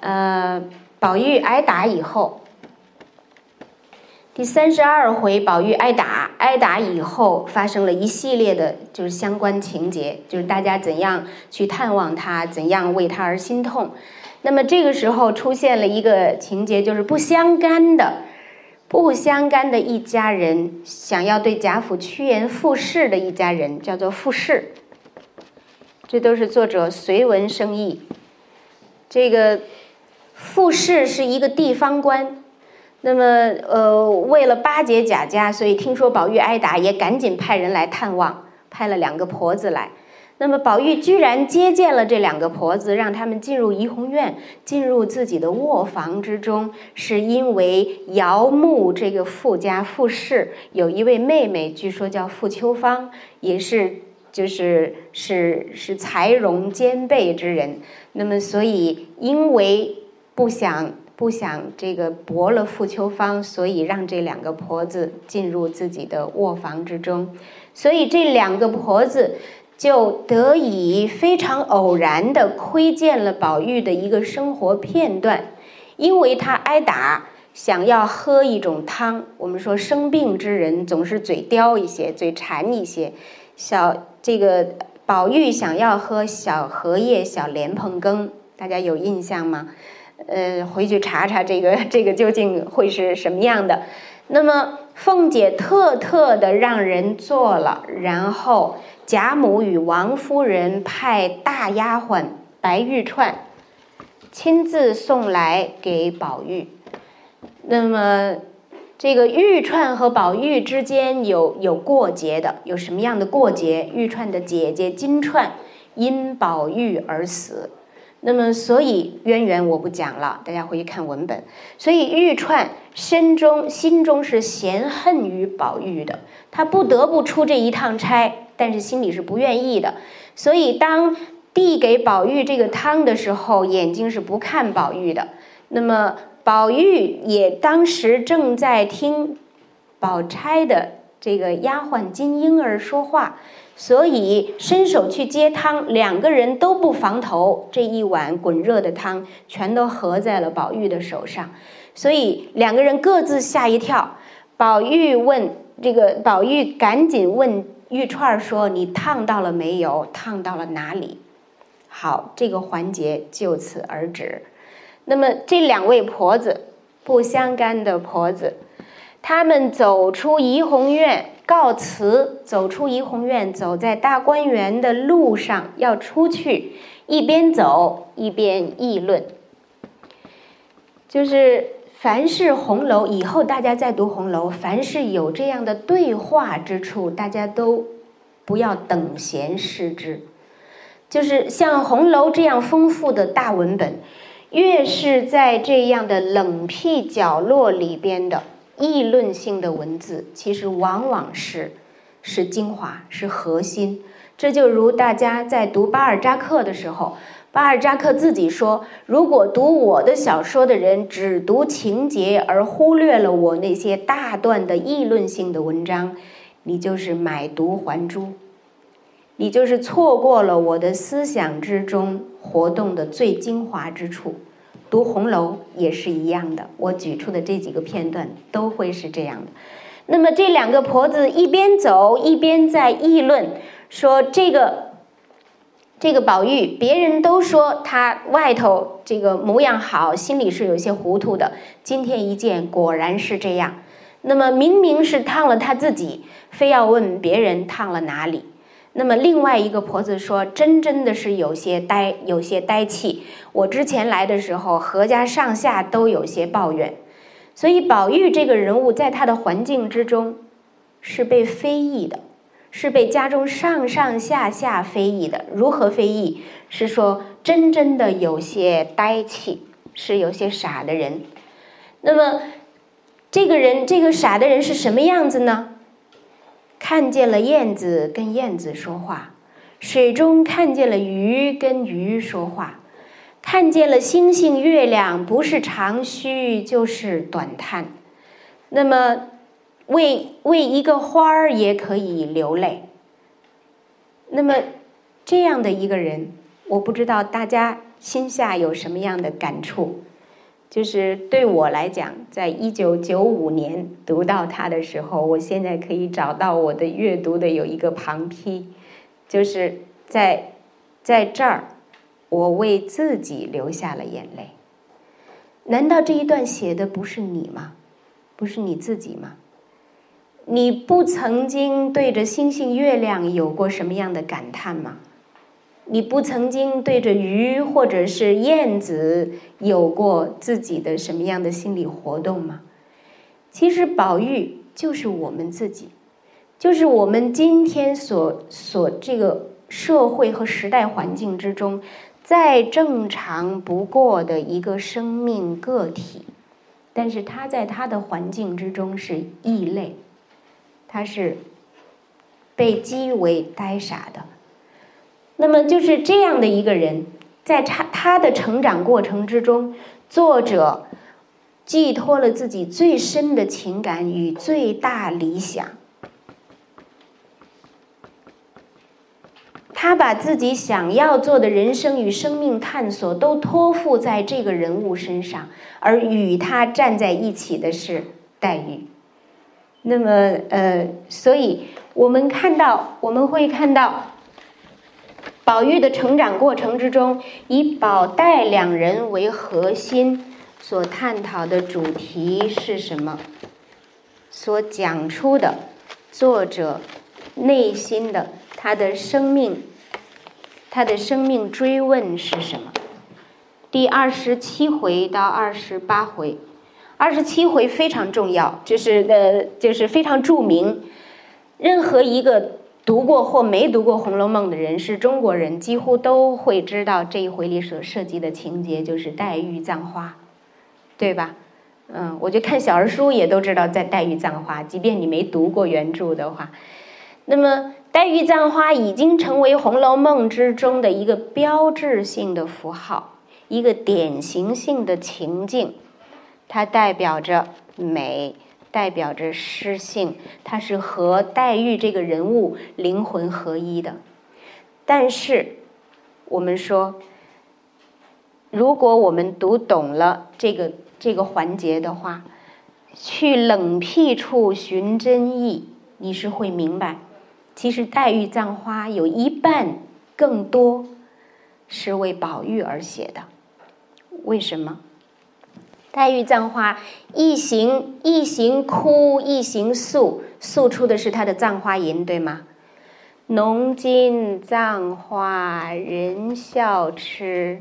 呃，宝玉挨打以后。第三十二回，宝玉挨打，挨打以后发生了一系列的，就是相关情节，就是大家怎样去探望他，怎样为他而心痛。那么这个时候出现了一个情节，就是不相干的、不相干的一家人想要对贾府趋炎附势的一家人，叫做傅氏。这都是作者随文生义。这个傅氏是一个地方官。那么，呃，为了巴结贾家，所以听说宝玉挨打，也赶紧派人来探望，派了两个婆子来。那么宝玉居然接见了这两个婆子，让他们进入怡红院，进入自己的卧房之中，是因为姚牧这个富家富士有一位妹妹，据说叫傅秋芳，也是就是是是才容兼备之人。那么所以因为不想不想这个驳了傅秋芳，所以让这两个婆子进入自己的卧房之中，所以这两个婆子。就得以非常偶然的窥见了宝玉的一个生活片段，因为他挨打，想要喝一种汤。我们说生病之人总是嘴刁一些，嘴馋一些。小这个宝玉想要喝小荷叶小莲蓬羹，大家有印象吗？呃，回去查查这个 这个究竟会是什么样的。那么凤姐特特的让人做了，然后。贾母与王夫人派大丫鬟白玉串亲自送来给宝玉。那么，这个玉串和宝玉之间有有过节的，有什么样的过节？玉串的姐姐金钏因宝玉而死。那么，所以渊源我不讲了，大家回去看文本。所以玉串身中心中是嫌恨于宝玉的，他不得不出这一趟差。但是心里是不愿意的，所以当递给宝玉这个汤的时候，眼睛是不看宝玉的。那么宝玉也当时正在听宝钗的这个丫鬟金莺儿说话，所以伸手去接汤，两个人都不防头，这一碗滚热的汤全都合在了宝玉的手上，所以两个人各自吓一跳。宝玉问这个，宝玉赶紧问。玉串说：“你烫到了没有？烫到了哪里？”好，这个环节就此而止。那么这两位婆子，不相干的婆子，他们走出怡红院告辞，走出怡红院，走在大观园的路上要出去，一边走一边议论，就是。凡是红楼以后，大家再读红楼，凡是有这样的对话之处，大家都不要等闲视之。就是像红楼这样丰富的大文本，越是在这样的冷僻角落里边的议论性的文字，其实往往是是精华，是核心。这就如大家在读巴尔扎克的时候。巴尔扎克自己说：“如果读我的小说的人只读情节而忽略了我那些大段的议论性的文章，你就是买椟还珠，你就是错过了我的思想之中活动的最精华之处。读红楼也是一样的，我举出的这几个片段都会是这样的。那么这两个婆子一边走一边在议论，说这个。”这个宝玉，别人都说他外头这个模样好，心里是有些糊涂的。今天一见，果然是这样。那么明明是烫了他自己，非要问别人烫了哪里。那么另外一个婆子说，真真的是有些呆，有些呆气。我之前来的时候，何家上下都有些抱怨。所以宝玉这个人物，在他的环境之中，是被非议的。是被家中上上下下非议的，如何非议？是说真真的有些呆气，是有些傻的人。那么，这个人，这个傻的人是什么样子呢？看见了燕子跟燕子说话，水中看见了鱼跟鱼说话，看见了星星月亮，不是长吁就是短叹。那么。为为一个花儿也可以流泪。那么，这样的一个人，我不知道大家心下有什么样的感触。就是对我来讲，在一九九五年读到他的时候，我现在可以找到我的阅读的有一个旁批，就是在在这儿，我为自己流下了眼泪。难道这一段写的不是你吗？不是你自己吗？你不曾经对着星星月亮有过什么样的感叹吗？你不曾经对着鱼或者是燕子有过自己的什么样的心理活动吗？其实宝玉就是我们自己，就是我们今天所所这个社会和时代环境之中再正常不过的一个生命个体，但是他在他的环境之中是异类，他是被讥为呆傻的。那么就是这样的一个人，在他他的成长过程之中，作者寄托了自己最深的情感与最大理想。他把自己想要做的人生与生命探索都托付在这个人物身上，而与他站在一起的是黛玉。那么，呃，所以我们看到，我们会看到宝玉的成长过程之中，以宝黛两人为核心所探讨的主题是什么？所讲出的作者内心的。他的生命，他的生命追问是什么？第二十七回到二十八回，二十七回非常重要，就是呃，就是非常著名。任何一个读过或没读过《红楼梦》的人，是中国人，几乎都会知道这一回里所涉及的情节，就是黛玉葬花，对吧？嗯，我就看小儿书也都知道在黛玉葬花，即便你没读过原著的话，那么。黛玉葬花已经成为《红楼梦》之中的一个标志性的符号，一个典型性的情境。它代表着美，代表着诗性，它是和黛玉这个人物灵魂合一的。但是，我们说，如果我们读懂了这个这个环节的话，去冷僻处寻真意，你是会明白。其实黛玉葬花有一半更多是为宝玉而写的，为什么？黛玉葬花一行一行哭一行诉，诉出的是她的葬花吟，对吗？浓金葬花人笑痴，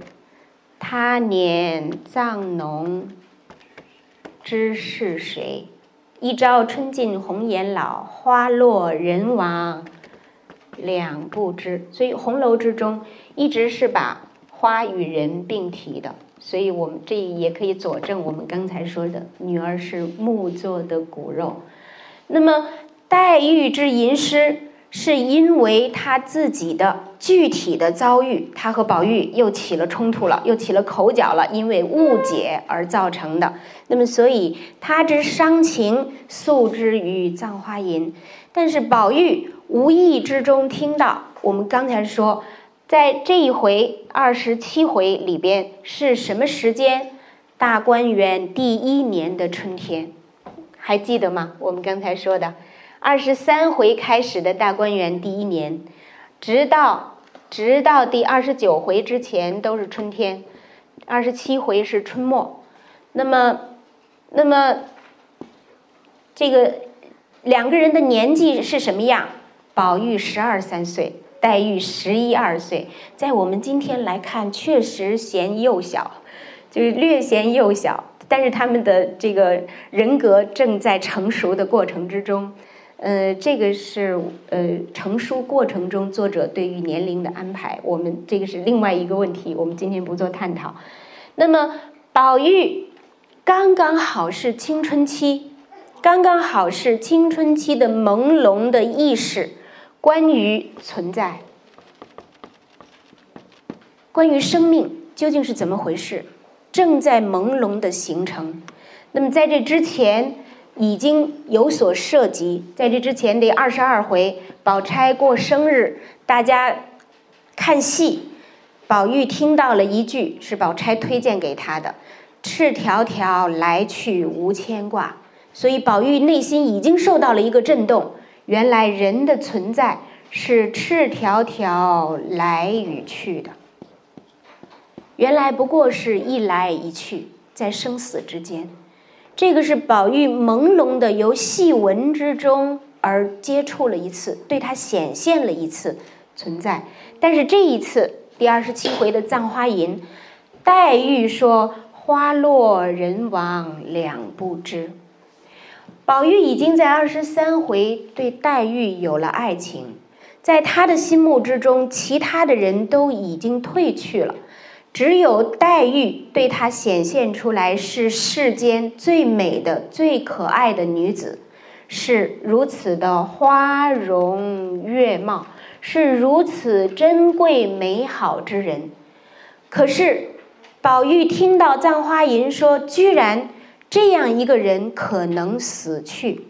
他年葬侬知是谁？一朝春尽红颜老，花落人亡两不知。所以红楼之中一直是把花与人并提的，所以我们这也可以佐证我们刚才说的女儿是木做的骨肉。那么黛玉之吟诗。是因为她自己的具体的遭遇，她和宝玉又起了冲突了，又起了口角了，因为误解而造成的。那么，所以她之伤情诉之于《葬花吟》，但是宝玉无意之中听到，我们刚才说，在这一回二十七回里边是什么时间？大观园第一年的春天，还记得吗？我们刚才说的。二十三回开始的大观园第一年，直到直到第二十九回之前都是春天，二十七回是春末。那么，那么这个两个人的年纪是什么样？宝玉十二三岁，黛玉十一二岁。在我们今天来看，确实嫌幼小，就是略嫌幼小。但是他们的这个人格正在成熟的过程之中。呃，这个是呃成熟过程中作者对于年龄的安排，我们这个是另外一个问题，我们今天不做探讨。那么宝玉刚刚好是青春期，刚刚好是青春期的朦胧的意识，关于存在，关于生命究竟是怎么回事，正在朦胧的形成。那么在这之前。已经有所涉及，在这之前的二十二回，宝钗过生日，大家看戏，宝玉听到了一句是宝钗推荐给他的：“赤条条来去无牵挂。”所以宝玉内心已经受到了一个震动。原来人的存在是赤条条来与去的，原来不过是一来一去，在生死之间。这个是宝玉朦胧的由细文之中而接触了一次，对他显现了一次存在。但是这一次第二十七回的《葬花吟》，黛玉说“花落人亡两不知”。宝玉已经在二十三回对黛玉有了爱情，在他的心目之中，其他的人都已经退去了，只有黛玉对他显现出来是世间最美的、最可爱的女子，是如此的花容月貌，是如此珍贵美好之人。可是，宝玉听到葬花吟说，居然这样一个人可能死去，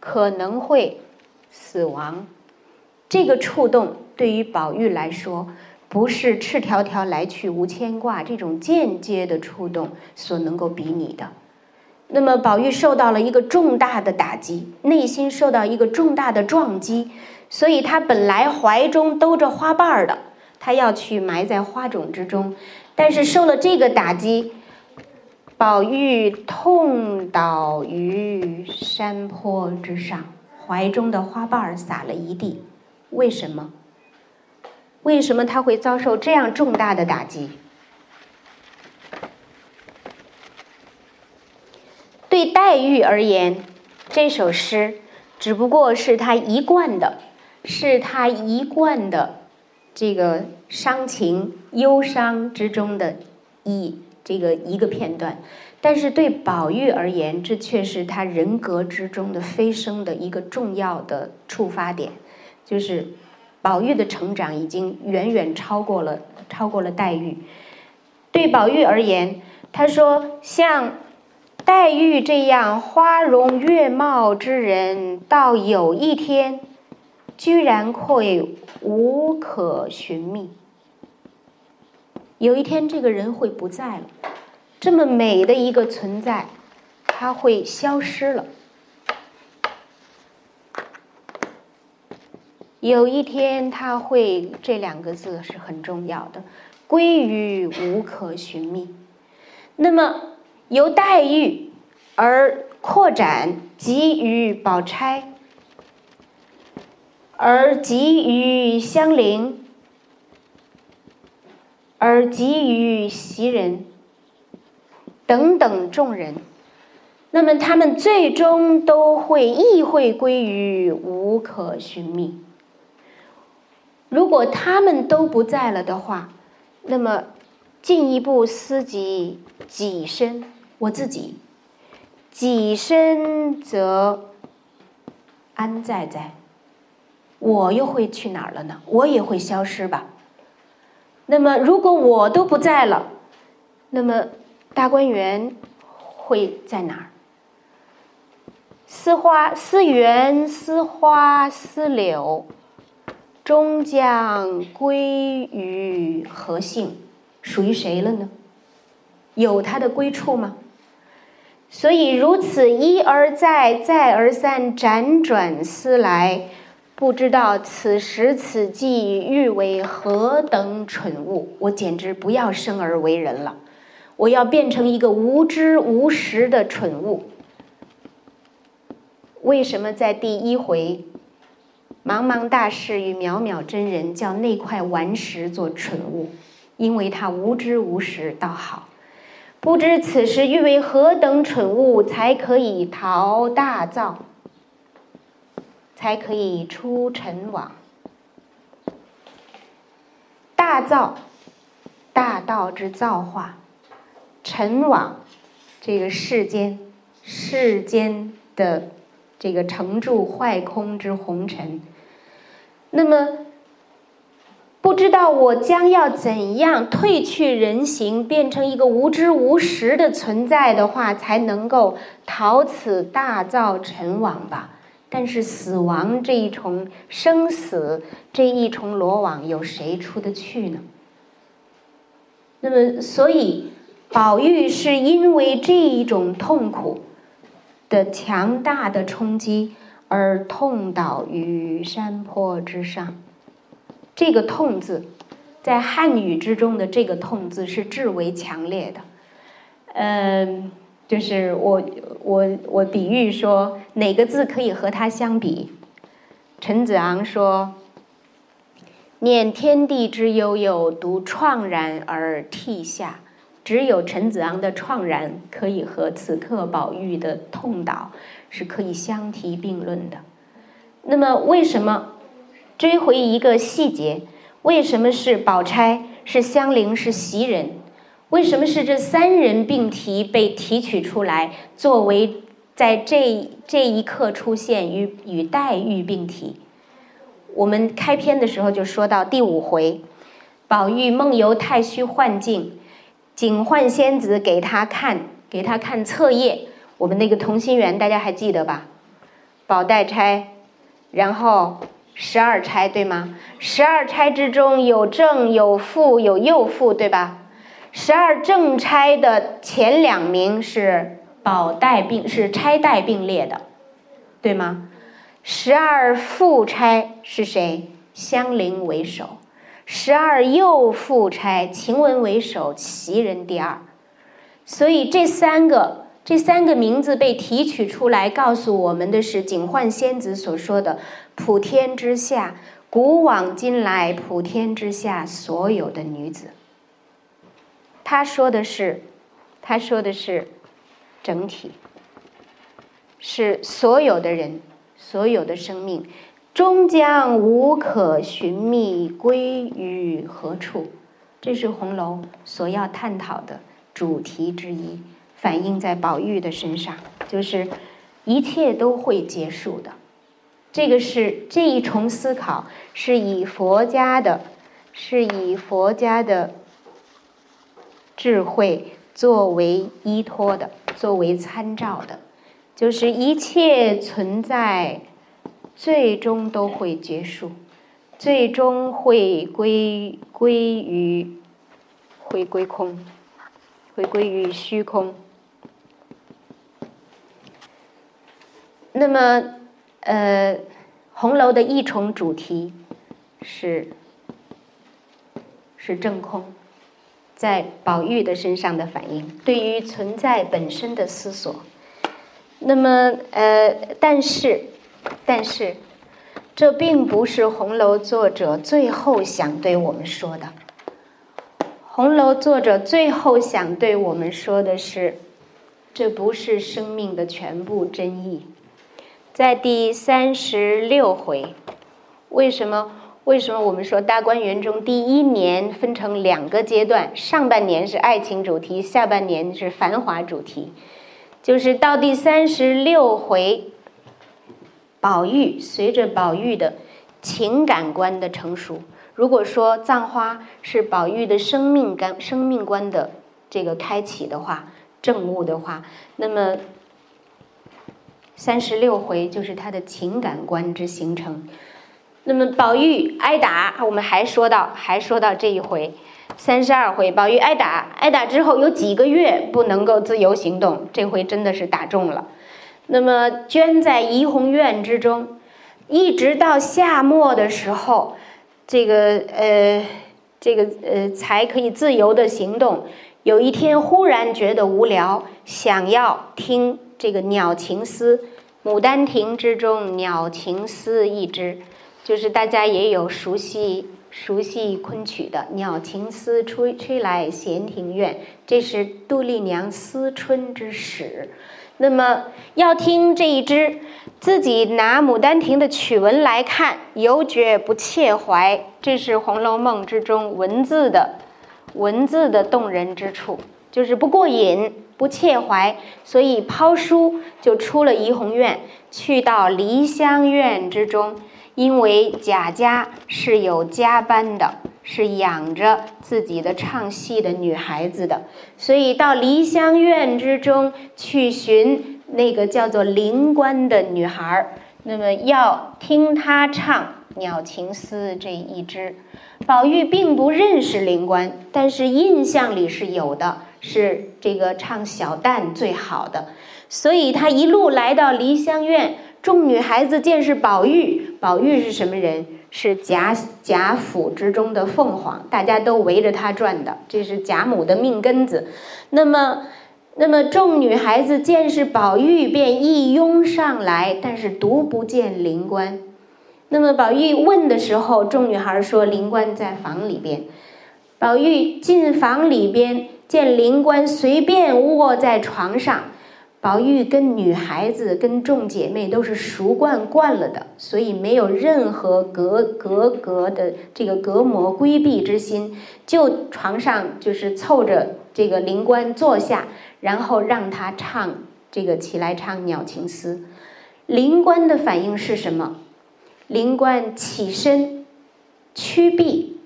可能会死亡。这个触动对于宝玉来说，不是“赤条条来去无牵挂”这种间接的触动所能够比拟的。那么，宝玉受到了一个重大的打击，内心受到一个重大的撞击，所以他本来怀中兜着花瓣儿的，他要去埋在花种之中，但是受了这个打击，宝玉痛倒于山坡之上，怀中的花瓣儿洒了一地。为什么？为什么他会遭受这样重大的打击？对黛玉而言，这首诗只不过是他一贯的，是他一贯的这个伤情、忧伤之中的一这个一个片段，但是对宝玉而言，这却是他人格之中的飞升的一个重要的触发点。就是宝玉的成长已经远远超过了超过了黛玉。对宝玉而言，他说：“像黛玉这样花容月貌之人，到有一天，居然会无可寻觅。有一天，这个人会不在了，这么美的一个存在，他会消失了。”有一天，他会这两个字是很重要的，归于无可寻觅。那么由黛玉而扩展，给予宝钗，而急于香菱，而给予袭人等等众人，那么他们最终都会意会归于无可寻觅。如果他们都不在了的话，那么进一步思及己身，我自己，己身则安在在？我又会去哪儿了呢？我也会消失吧。那么如果我都不在了，那么大观园会在哪儿？思花、思园、思花、思柳。终将归于何姓？属于谁了呢？有他的归处吗？所以如此一而再，再而三，辗转思来，不知道此时此际欲为何等蠢物。我简直不要生而为人了，我要变成一个无知无识的蠢物。为什么在第一回？茫茫大事与渺渺真人，叫那块顽石做蠢物，因为他无知无识，倒好。不知此时欲为何等蠢物，才可以逃大造，才可以出尘网。大造，大道之造化；尘网，这个世间世间的这个成住坏空之红尘。那么，不知道我将要怎样褪去人形，变成一个无知无识的存在的话，才能够逃此大造尘网吧？但是死亡这一重生死这一重罗网，有谁出得去呢？那么，所以宝玉是因为这一种痛苦的强大的冲击。而痛倒于山坡之上，这个“痛”字，在汉语之中的这个“痛”字是至为强烈的。嗯，就是我我我比喻说，哪个字可以和它相比？陈子昂说：“念天地之悠悠，独怆然而涕下。”只有陈子昂的怆然，可以和此刻宝玉的痛倒。是可以相提并论的。那么，为什么追回一个细节：为什么是宝钗、是香菱、是袭人？为什么是这三人并提被提取出来，作为在这这一刻出现与与黛玉并提？我们开篇的时候就说到第五回，宝玉梦游太虚幻境，警幻仙子给他看，给他看册页。我们那个同心圆大家还记得吧？宝黛钗，然后十二钗对吗？十二钗之中有正有负有右负对吧？十二正钗的前两名是宝黛并是钗黛并列的，对吗？十二副钗是谁？香菱为首。十二右副钗，晴雯为首，袭人第二。所以这三个这三个名字被提取出来，告诉我们的是警幻仙子所说的“普天之下，古往今来，普天之下所有的女子”。他说的是，他说的是整体，是所有的人，所有的生命，终将无可寻觅，归于何处？这是红楼所要探讨的主题之一，反映在宝玉的身上，就是一切都会结束的。这个是这一重思考，是以佛家的，是以佛家的。智慧作为依托的，作为参照的，就是一切存在，最终都会结束，最终会归归于，会归空，会归于虚空。那么，呃，红楼的一重主题是是正空。在宝玉的身上的反应，对于存在本身的思索。那么，呃，但是，但是，这并不是红楼作者最后想对我们说的。红楼作者最后想对我们说的是，这不是生命的全部真意。在第三十六回，为什么？为什么我们说大观园中第一年分成两个阶段？上半年是爱情主题，下半年是繁华主题。就是到第三十六回，宝玉随着宝玉的情感观的成熟，如果说葬花是宝玉的生命感、生命观的这个开启的话，正悟的话，那么三十六回就是他的情感观之形成。那么宝玉挨打，我们还说到，还说到这一回，三十二回，宝玉挨打，挨打之后有几个月不能够自由行动，这回真的是打中了。那么捐在怡红院之中，一直到夏末的时候，这个呃，这个呃，才可以自由的行动。有一天忽然觉得无聊，想要听这个《鸟情思》，《牡丹亭》之中《鸟情思》一支。就是大家也有熟悉熟悉昆曲的《鸟情思》，吹吹来闲庭院，这是杜丽娘思春之始。那么要听这一支，自己拿《牡丹亭》的曲文来看，犹觉不切怀。这是《红楼梦》之中文字的文字的动人之处，就是不过瘾，不切怀，所以抛书就出了怡红院，去到梨香院之中。因为贾家是有家班的，是养着自己的唱戏的女孩子的，所以到梨香院之中去寻那个叫做灵官的女孩儿，那么要听她唱《鸟情思》这一支。宝玉并不认识灵官，但是印象里是有的，是这个唱小旦最好的，所以他一路来到梨香院。众女孩子见是宝玉，宝玉是什么人？是贾贾府之中的凤凰，大家都围着他转的，这是贾母的命根子。那么，那么众女孩子见是宝玉，便一拥上来，但是独不见灵官。那么宝玉问的时候，众女孩说灵官在房里边。宝玉进房里边，见灵官随便卧在床上。宝玉跟女孩子、跟众姐妹都是熟惯惯了的，所以没有任何隔隔隔的这个隔膜规避之心，就床上就是凑着这个灵官坐下，然后让他唱这个起来唱《鸟情思》。灵官的反应是什么？灵官起身，屈臂，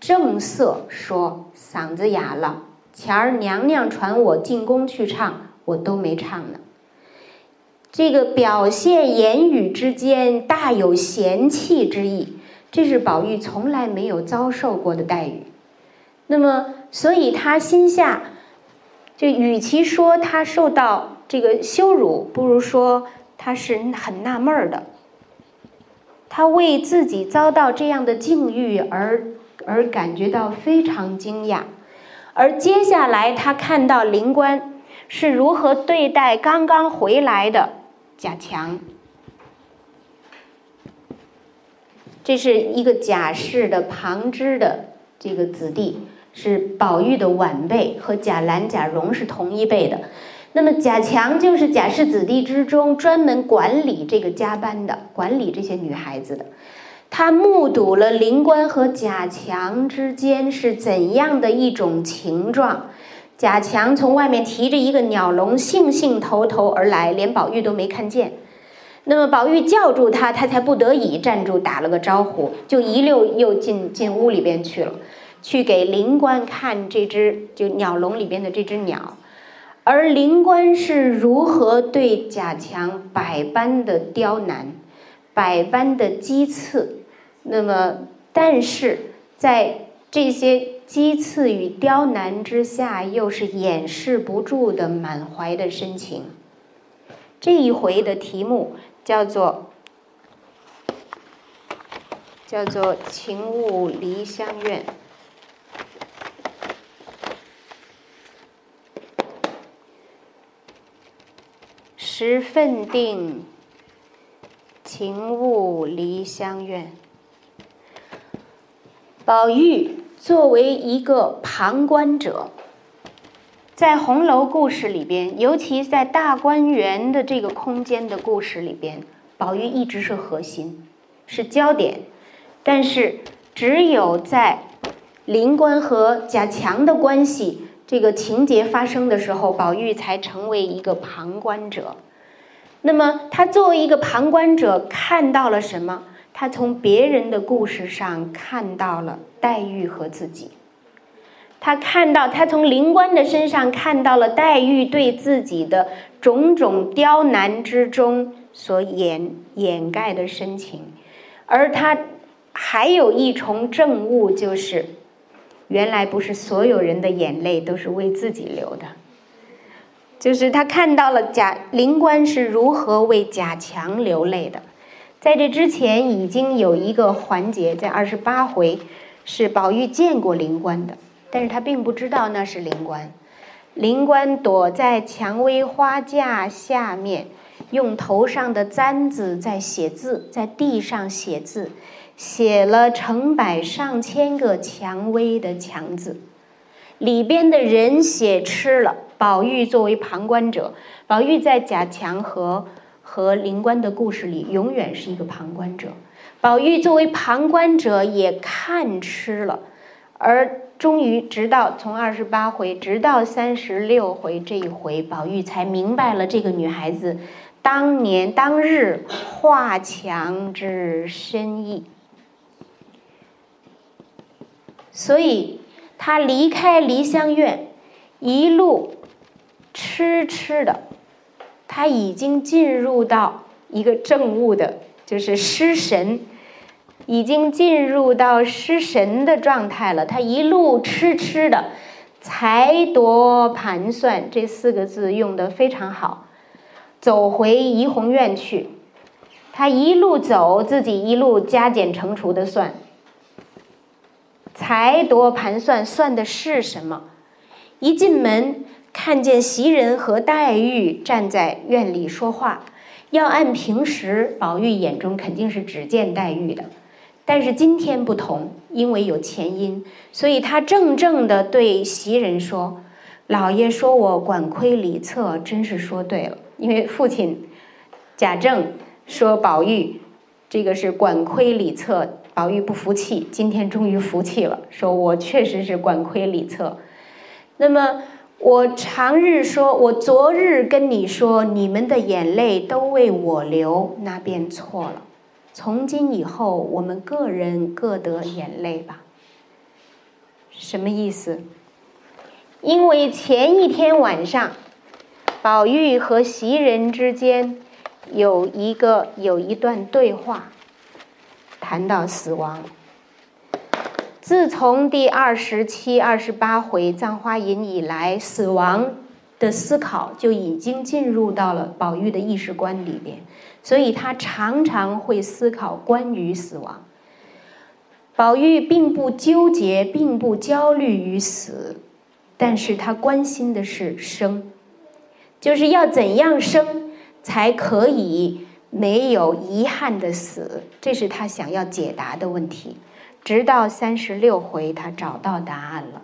正色说：“嗓子哑了，前儿娘娘传我进宫去唱。”我都没唱呢。这个表现言语之间大有嫌弃之意，这是宝玉从来没有遭受过的待遇。那么，所以他心下就与其说他受到这个羞辱，不如说他是很纳闷儿的。他为自己遭到这样的境遇而而感觉到非常惊讶，而接下来他看到灵官。是如何对待刚刚回来的贾强？这是一个贾氏的旁支的这个子弟，是宝玉的晚辈，和贾兰、贾蓉是同一辈的。那么贾强就是贾氏子弟之中专门管理这个家班的，管理这些女孩子的。他目睹了灵官和贾强之间是怎样的一种情状。贾强从外面提着一个鸟笼，兴兴头头而来，连宝玉都没看见。那么宝玉叫住他，他才不得已站住，打了个招呼，就一溜又进进屋里边去了，去给灵官看这只就鸟笼里边的这只鸟。而灵官是如何对贾强百般的刁难，百般的讥刺。那么，但是在这些。讥刺与刁难之下，又是掩饰不住的满怀的深情。这一回的题目叫做“叫做情物离香院”，十分定，情物离香院，宝玉。作为一个旁观者，在红楼故事里边，尤其在大观园的这个空间的故事里边，宝玉一直是核心，是焦点。但是，只有在灵官和贾强的关系这个情节发生的时候，宝玉才成为一个旁观者。那么，他作为一个旁观者，看到了什么？他从别人的故事上看到了黛玉和自己，他看到他从灵官的身上看到了黛玉对自己的种种刁难之中所掩掩盖的深情，而他还有一重证物，就是原来不是所有人的眼泪都是为自己流的，就是他看到了贾灵官是如何为贾强流泪的。在这之前，已经有一个环节，在二十八回，是宝玉见过灵官的，但是他并不知道那是灵官。灵官躲在蔷薇花架下面，用头上的簪子在写字，在地上写字，写了成百上千个蔷薇的墙字，里边的人写吃了。宝玉作为旁观者，宝玉在贾强和。和灵官的故事里，永远是一个旁观者。宝玉作为旁观者也看吃了，而终于直到从二十八回直到三十六回这一回，宝玉才明白了这个女孩子当年当日画墙之深意。所以他离开梨香院，一路痴痴的。他已经进入到一个正悟的，就是失神，已经进入到失神的状态了。他一路痴痴的，才夺盘算这四个字用的非常好。走回怡红院去，他一路走，自己一路加减乘除的算。才夺盘算，算的是什么？一进门。看见袭人和黛玉站在院里说话，要按平时，宝玉眼中肯定是只见黛玉的，但是今天不同，因为有前因，所以他怔怔地对袭人说：“姥爷说我管窥礼策，真是说对了。因为父亲贾政说宝玉这个是管窥礼策，宝玉不服气，今天终于服气了，说我确实是管窥礼策。那么我常日说，我昨日跟你说，你们的眼泪都为我流，那便错了。从今以后，我们个人各得眼泪吧。什么意思？因为前一天晚上，宝玉和袭人之间有一个有一段对话，谈到死亡。自从第二十七、二十八回《葬花吟》以来，死亡的思考就已经进入到了宝玉的意识观里边，所以他常常会思考关于死亡。宝玉并不纠结，并不焦虑于死。但是他关心的是生，就是要怎样生才可以没有遗憾的死，这是他想要解答的问题。直到三十六回，他找到答案了。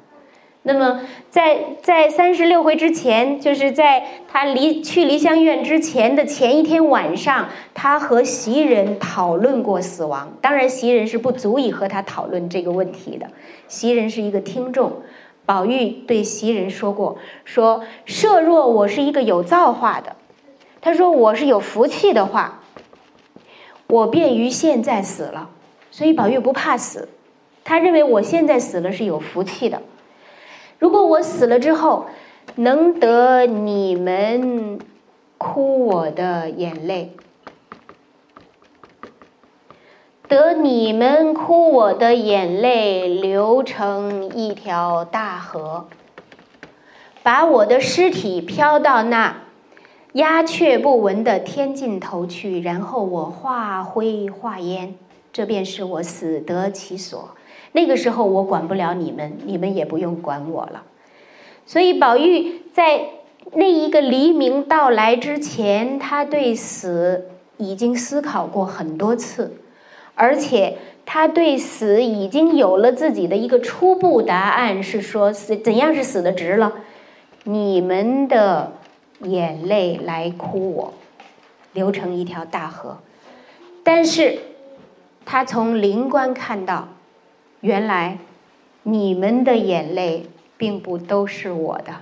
那么，在在三十六回之前，就是在他离去梨香院之前的前一天晚上，他和袭人讨论过死亡。当然，袭人是不足以和他讨论这个问题的，袭人是一个听众。宝玉对袭人说过：“说设若我是一个有造化的，他说我是有福气的话，我便于现在死了。所以宝玉不怕死，他认为我现在死了是有福气的。如果我死了之后，能得你们哭我的眼泪。”得你们哭我的眼泪流成一条大河，把我的尸体飘到那鸦雀不闻的天尽头去，然后我化灰化烟，这便是我死得其所。那个时候我管不了你们，你们也不用管我了。所以宝玉在那一个黎明到来之前，他对死已经思考过很多次。而且他对死已经有了自己的一个初步答案，是说死怎样是死的值了？你们的眼泪来哭我，流成一条大河。但是，他从灵官看到，原来你们的眼泪并不都是我的。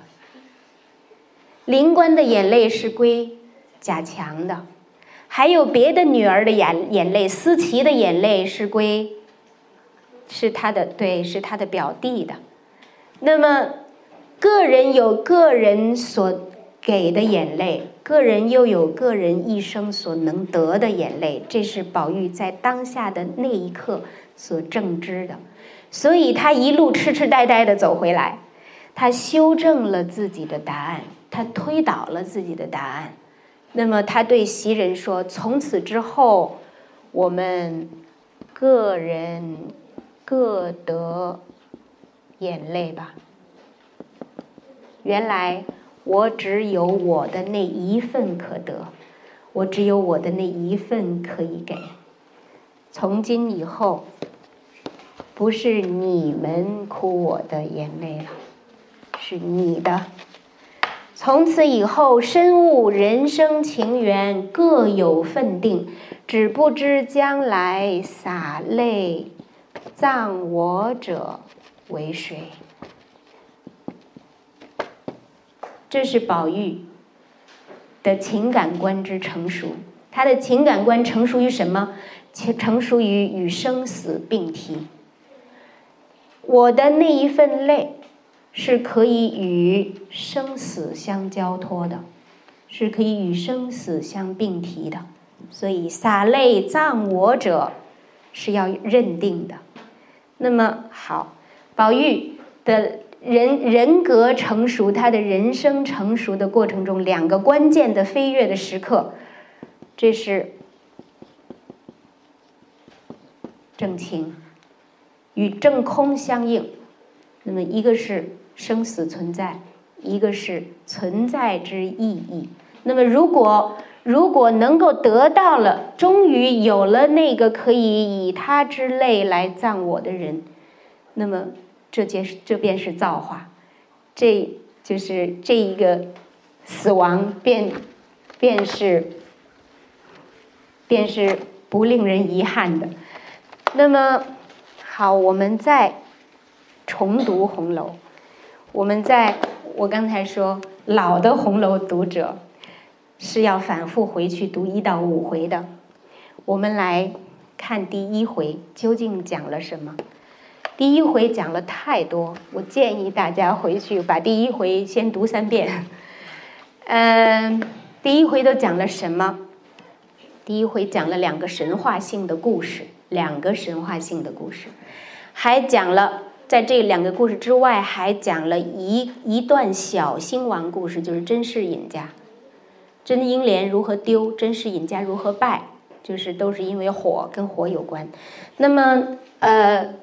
灵官的眼泪是归贾强的。还有别的女儿的眼眼泪，思琪的眼泪是归，是他的对，是他的表弟的。那么，个人有个人所给的眼泪，个人又有个人一生所能得的眼泪，这是宝玉在当下的那一刻所正知的。所以他一路痴痴呆呆的走回来，他修正了自己的答案，他推倒了自己的答案。那么他对袭人说：“从此之后，我们个人各得眼泪吧。原来我只有我的那一份可得，我只有我的那一份可以给。从今以后，不是你们哭我的眼泪了，是你的。”从此以后，深悟人生情缘各有分定，只不知将来洒泪葬我者为谁。这是宝玉的情感观之成熟。他的情感观成熟于什么？成熟于与生死并提。我的那一份泪。是可以与生死相交托的，是可以与生死相并提的，所以洒泪葬我者是要认定的。那么好，宝玉的人人格成熟，他的人生成熟的过程中，两个关键的飞跃的时刻，这是正情与正空相应。那么一个是。生死存在，一个是存在之意义。那么，如果如果能够得到了，终于有了那个可以以他之泪来葬我的人，那么这件事这便是造化。这就是这一个死亡便便是便是不令人遗憾的。那么好，我们再重读红楼。我们在我刚才说老的红楼读者是要反复回去读一到五回的。我们来看第一回究竟讲了什么。第一回讲了太多，我建议大家回去把第一回先读三遍。嗯，第一回都讲了什么？第一回讲了两个神话性的故事，两个神话性的故事，还讲了在这两个故事之外，还讲了一一段小兴亡故事，就是甄士隐家，甄英莲如何丢，甄士隐家如何败，就是都是因为火，跟火有关。那么，呃。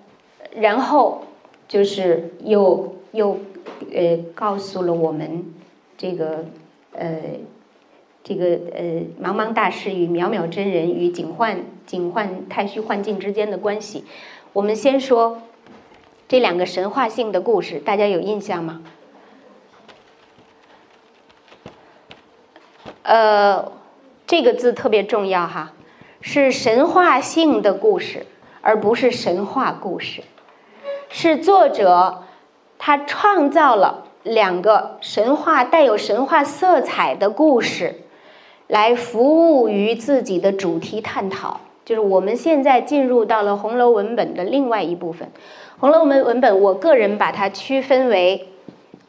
然后就是又又呃告诉了我们这个呃这个呃茫茫大师与渺渺真人与警幻警幻太虚幻境之间的关系。我们先说这两个神话性的故事，大家有印象吗？呃，这个字特别重要哈，是神话性的故事，而不是神话故事。是作者，他创造了两个神话带有神话色彩的故事，来服务于自己的主题探讨。就是我们现在进入到了红楼文本的另外一部分。红楼文文本，我个人把它区分为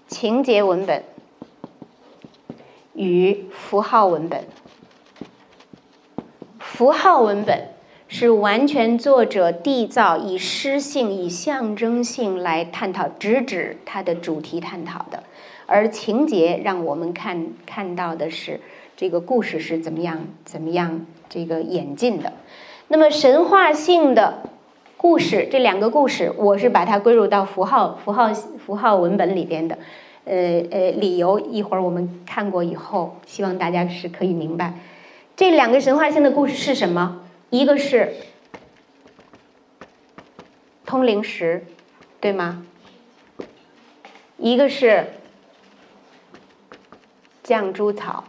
情节文本与符号文本。符号文本。是完全作者缔造，以诗性、以象征性来探讨，直指它的主题探讨的。而情节让我们看看到的是这个故事是怎么样、怎么样这个演进的。那么神话性的故事，这两个故事，我是把它归入到符号、符号、符号文本里边的。呃呃，理由一会儿我们看过以后，希望大家是可以明白这两个神话性的故事是什么。一个是通灵石，对吗？一个是绛珠草。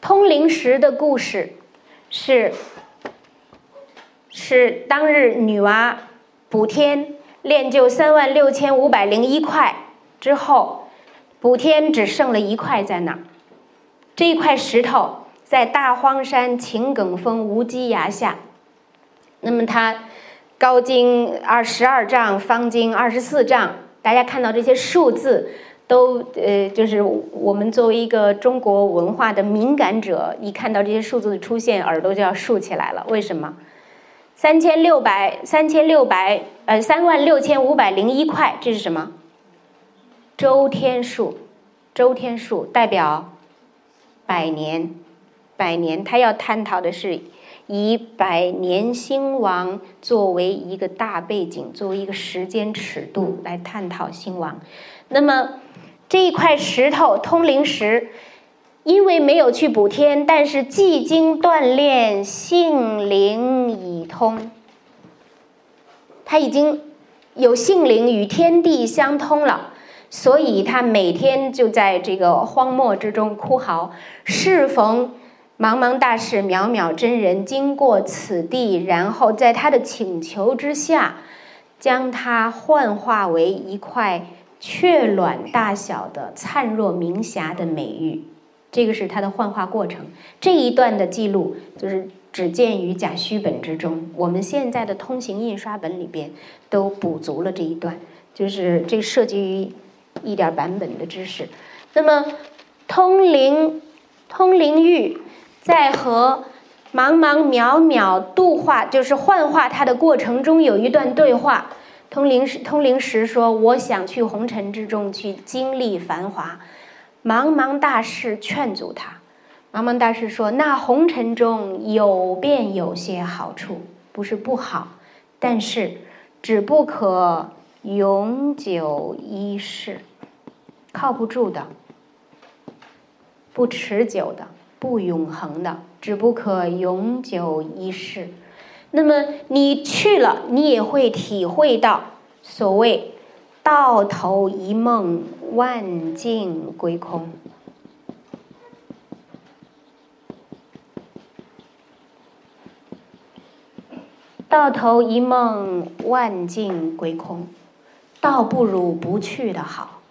通灵石的故事是是当日女娲补天炼就三万六千五百零一块之后，补天只剩了一块在那儿，这一块石头。在大荒山秦埂峰无稽崖下，那么它高经二十二丈，方经二十四丈。大家看到这些数字，都呃，就是我们作为一个中国文化的敏感者，一看到这些数字出现，耳朵就要竖起来了。为什么？三千六百，三千六百，呃，三万六千五百零一块，这是什么？周天数，周天数代表百年。百年，他要探讨的是以百年兴亡作为一个大背景，作为一个时间尺度来探讨兴亡。那么这一块石头通灵石，因为没有去补天，但是既经锻炼，性灵已通，他已经有性灵与天地相通了，所以他每天就在这个荒漠之中哭嚎，适逢。茫茫大士，渺渺真人经过此地，然后在他的请求之下，将它幻化为一块雀卵大小的灿若明霞的美玉。这个是它的幻化过程。这一段的记录就是只见于甲戌本之中，我们现在的通行印刷本里边都补足了这一段，就是这涉及于一点版本的知识。那么通灵通灵玉。在和茫茫渺渺度化，就是幻化它的过程中，有一段对话。通灵石，通灵石说：“我想去红尘之中去经历繁华。”茫茫大士劝阻他。茫茫大士说：“那红尘中有便有些好处，不是不好，但是只不可永久一世，靠不住的，不持久的。”不永恒的，只不可永久一世。那么你去了，你也会体会到所谓到头一梦，万境归空。到头一梦，万境归空，倒不如不去的好。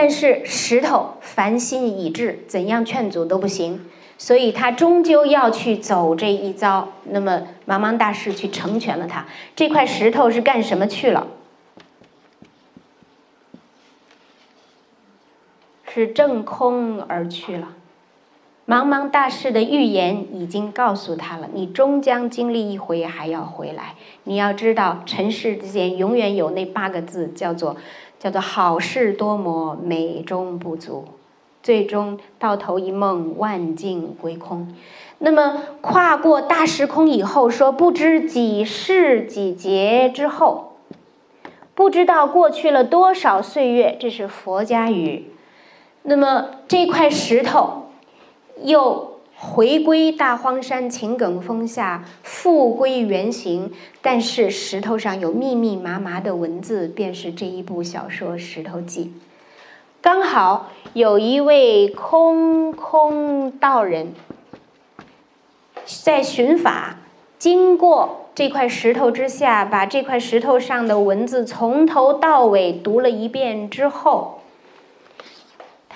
但是石头凡心已至，怎样劝阻都不行，所以他终究要去走这一遭。那么茫茫大师去成全了他。这块石头是干什么去了？是正空而去了。茫茫大事的预言已经告诉他了，你终将经历一回，还要回来。你要知道，尘世之间永远有那八个字，叫做“叫做好事多磨，美中不足”。最终到头一梦，万境归空。那么跨过大时空以后，说不知几世几劫之后，不知道过去了多少岁月，这是佛家语。那么这块石头。又回归大荒山秦埂峰下，复归原形。但是石头上有密密麻麻的文字，便是这一部小说《石头记》。刚好有一位空空道人，在寻法，经过这块石头之下，把这块石头上的文字从头到尾读了一遍之后。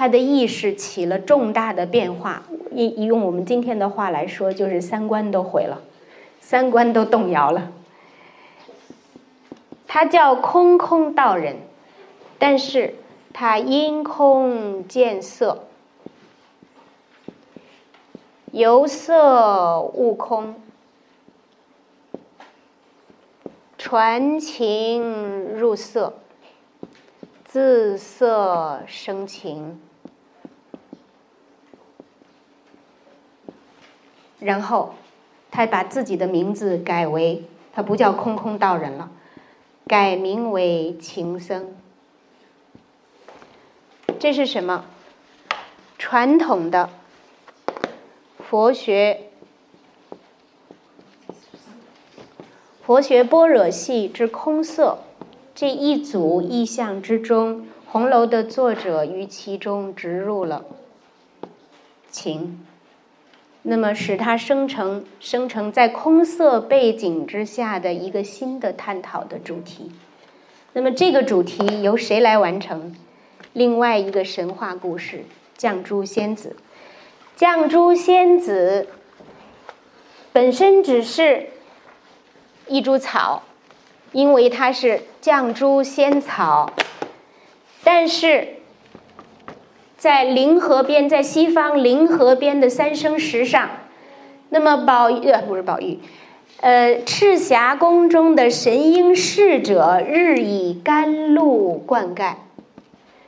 他的意识起了重大的变化，用用我们今天的话来说，就是三观都毁了，三观都动摇了。他叫空空道人，但是他因空见色，由色悟空，传情入色。自色生情，然后他把自己的名字改为，他不叫空空道人了，改名为情僧。这是什么？传统的佛学，佛学般若系之空色。这一组意象之中，《红楼》的作者于其中植入了情，那么使它生成生成在空色背景之下的一个新的探讨的主题。那么这个主题由谁来完成？另外一个神话故事——绛珠仙子。绛珠仙子本身只是一株草。因为它是绛珠仙草，但是在灵河边，在西方灵河边的三生石上，那么宝玉呃不是宝玉，呃赤霞宫中的神瑛侍者日以甘露灌溉，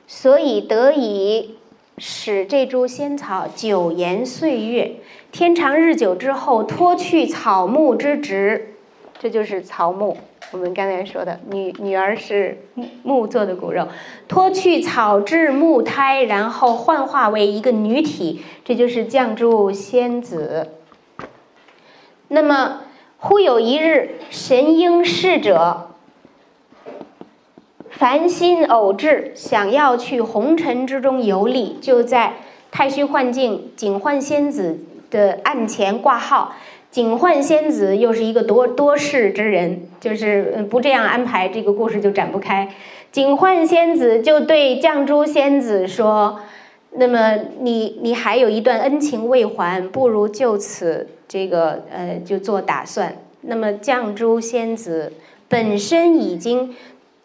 所以得以使这株仙草久延岁月。天长日久之后，脱去草木之质，这就是草木。我们刚才说的，女女儿是木做的骨肉，脱去草质木胎，然后幻化为一个女体，这就是绛珠仙子。那么，忽有一日，神瑛侍者凡心偶至，想要去红尘之中游历，就在太虚幻境警幻仙子的案前挂号。警幻仙子又是一个多多事之人，就是不这样安排，这个故事就展不开。警幻仙子就对绛珠仙子说：“那么你你还有一段恩情未还，不如就此这个呃就做打算。”那么绛珠仙子本身已经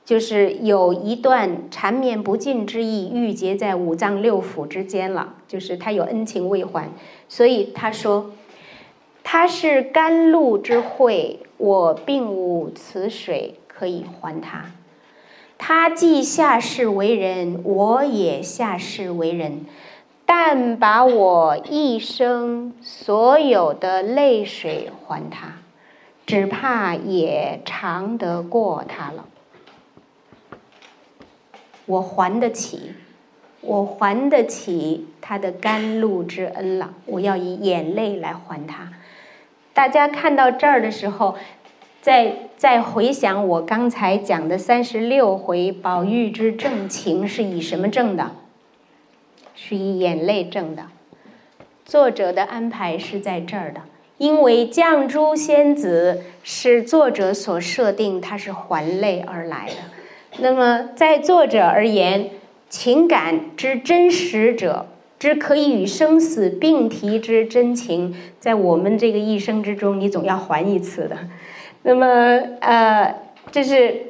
就是有一段缠绵不尽之意郁结在五脏六腑之间了，就是他有恩情未还，所以他说。他是甘露之惠，我并无此水可以还他。他既下世为人，我也下世为人，但把我一生所有的泪水还他，只怕也偿得过他了。我还得起，我还得起他的甘露之恩了。我要以眼泪来还他。大家看到这儿的时候，在再回想我刚才讲的三十六回，宝玉之正情是以什么正的？是以眼泪正的。作者的安排是在这儿的，因为绛珠仙子是作者所设定，它是还泪而来的。那么在作者而言，情感之真实者。之可以与生死并提之真情，在我们这个一生之中，你总要还一次的。那么，呃，这是，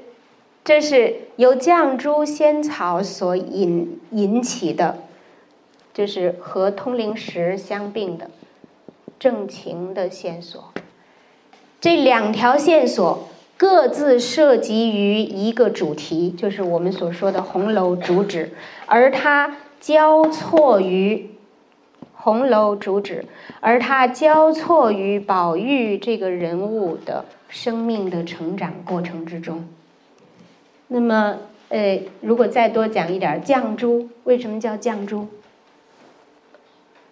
这是由绛珠仙草所引引起的，就是和通灵石相并的正情的线索。这两条线索各自涉及于一个主题，就是我们所说的红楼主旨，而它。交错于红楼主旨，而它交错于宝玉这个人物的生命的成长过程之中。那么，呃，如果再多讲一点，绛珠为什么叫绛珠？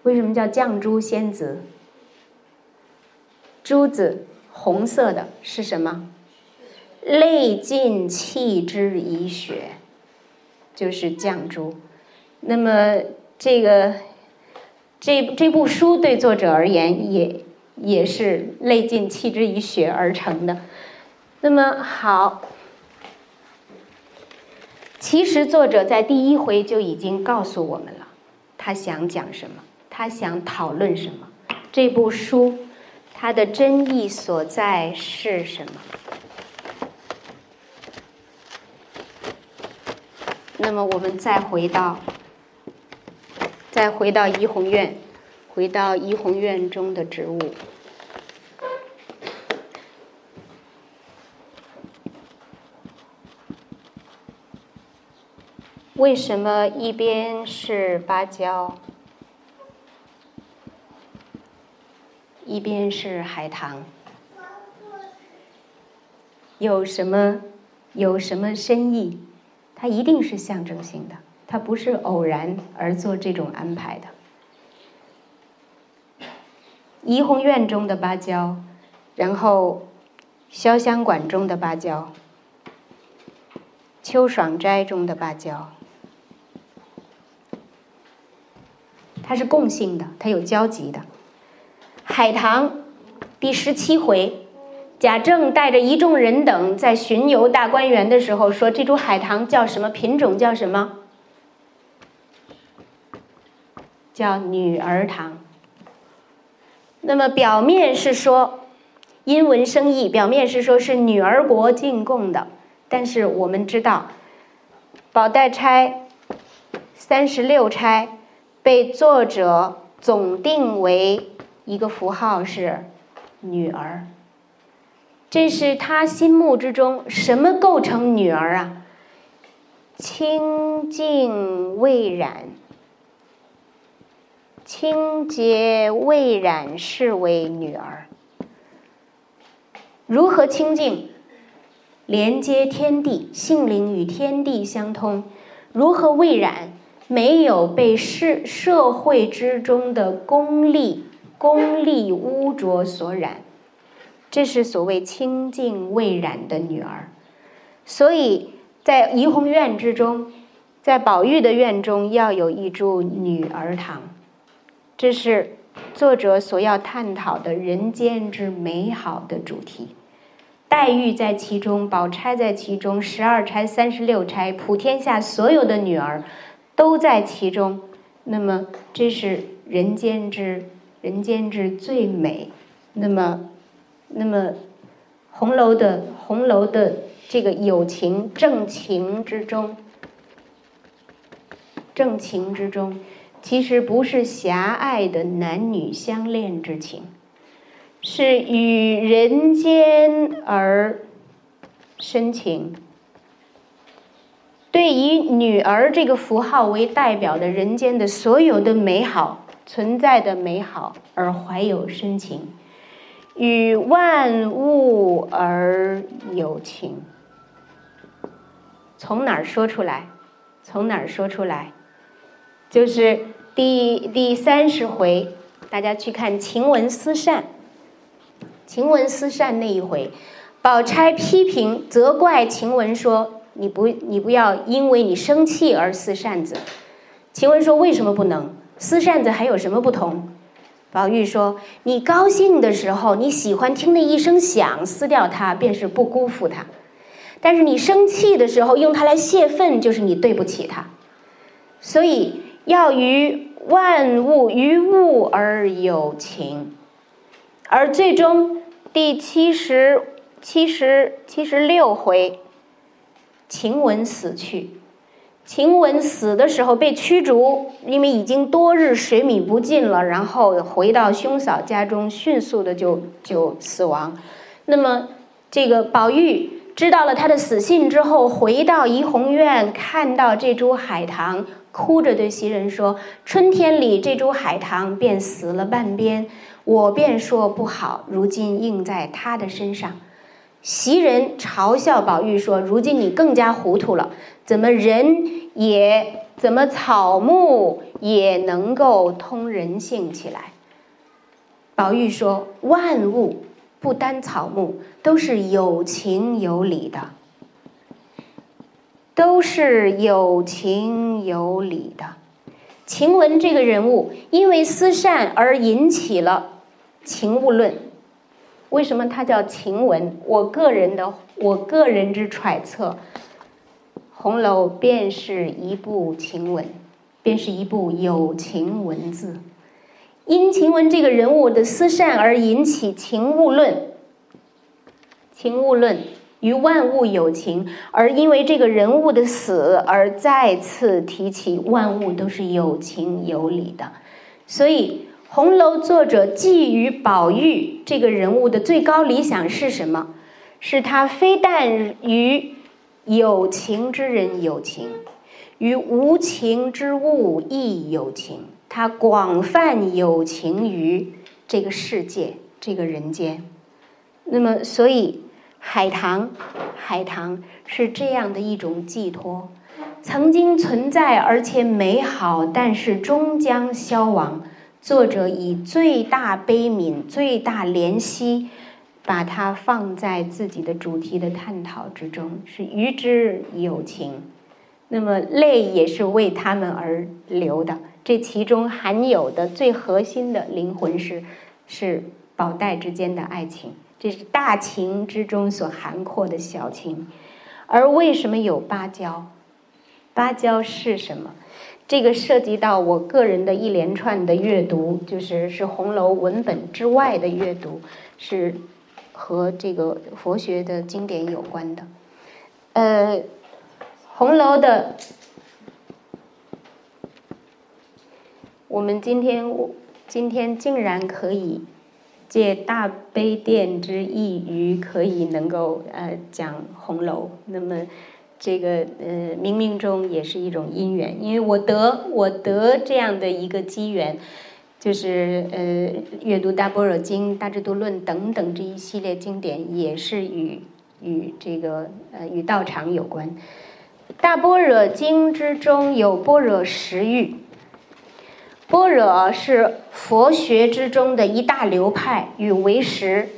为什么叫绛珠仙子？珠子红色的是什么？泪尽弃之以血，就是绛珠。那么，这个这这部书对作者而言，也也是泪尽弃之以血而成的。那么好，其实作者在第一回就已经告诉我们了，他想讲什么，他想讨论什么，这部书它的真意所在是什么？那么我们再回到。再回到怡红院，回到怡红院中的植物，为什么一边是芭蕉，一边是海棠？有什么有什么深意？它一定是象征性的。他不是偶然而做这种安排的。怡红院中的芭蕉，然后潇湘馆中的芭蕉，秋爽斋中的芭蕉，它是共性的，它有交集的。海棠第十七回，贾政带着一众人等在巡游大观园的时候，说这株海棠叫什么品种？叫什么？叫女儿堂。那么表面是说，因文生义，表面是说是女儿国进贡的，但是我们知道，宝黛钗三十六钗被作者总定为一个符号是女儿，这是他心目之中什么构成女儿啊？清净未染。清洁未染，是为女儿。如何清净？连接天地，性灵与天地相通。如何未染？没有被社社会之中的功利、功利污浊所染。这是所谓清净未染的女儿。所以在怡红院之中，在宝玉的院中，要有一株女儿堂。这是作者所要探讨的人间之美好的主题，黛玉在其中，宝钗在其中，十二钗、三十六钗，普天下所有的女儿都在其中。那么，这是人间之人间之最美。那么，那么红楼的红楼的这个友情正情之中，正情之中。其实不是狭隘的男女相恋之情，是与人间而深情。对以女儿这个符号为代表的人间的所有的美好存在的美好而怀有深情，与万物而有情。从哪儿说出来？从哪儿说出来？就是第第三十回，大家去看晴雯思扇。晴雯思扇那一回，宝钗批评责怪晴雯说：“你不，你不要因为你生气而撕扇子。”晴雯说：“为什么不能撕扇子？还有什么不同？”宝玉说：“你高兴的时候，你喜欢听那一声响，撕掉它便是不辜负它；但是你生气的时候，用它来泄愤，就是你对不起它。所以要与万物于物而有情。而最终第七十七十七十六回，晴雯死去。”晴雯死的时候被驱逐，因为已经多日水米不进了，然后回到兄嫂家中，迅速的就就死亡。那么，这个宝玉知道了他的死讯之后，回到怡红院，看到这株海棠，哭着对袭人说：“春天里这株海棠便死了半边，我便说不好，如今应在他的身上。”袭人嘲笑宝玉说：“如今你更加糊涂了，怎么人也怎么草木也能够通人性起来？”宝玉说：“万物不单草木，都是有情有理的，都是有情有理的。晴雯这个人物，因为思善而引起了情物论。”为什么它叫晴雯？我个人的，我个人之揣测，《红楼》便是一部晴雯，便是一部有情文字。因晴雯这个人物的思善而引起情物论，情物论与万物有情，而因为这个人物的死而再次提起万物都是有情有理的，所以。红楼作者寄予宝玉这个人物的最高理想是什么？是他非但与有情之人有情，与无情之物亦有情。他广泛有情于这个世界，这个人间。那么，所以海棠，海棠是这样的一种寄托，曾经存在而且美好，但是终将消亡。作者以最大悲悯、最大怜惜，把它放在自己的主题的探讨之中，是与之有情。那么泪也是为他们而流的。这其中含有的最核心的灵魂是，是宝黛之间的爱情，这是大情之中所涵括的小情。而为什么有芭蕉？芭蕉是什么？这个涉及到我个人的一连串的阅读，就是是红楼文本之外的阅读，是和这个佛学的经典有关的。呃，红楼的，我们今天今天竟然可以借大悲殿之意于可以能够呃讲红楼，那么。这个呃，冥冥中也是一种因缘，因为我得我得这样的一个机缘，就是呃，阅读《大般若经》《大智度论》等等这一系列经典，也是与与这个呃与道场有关。《大般若经》之中有般若十欲，般若是佛学之中的一大流派，与唯识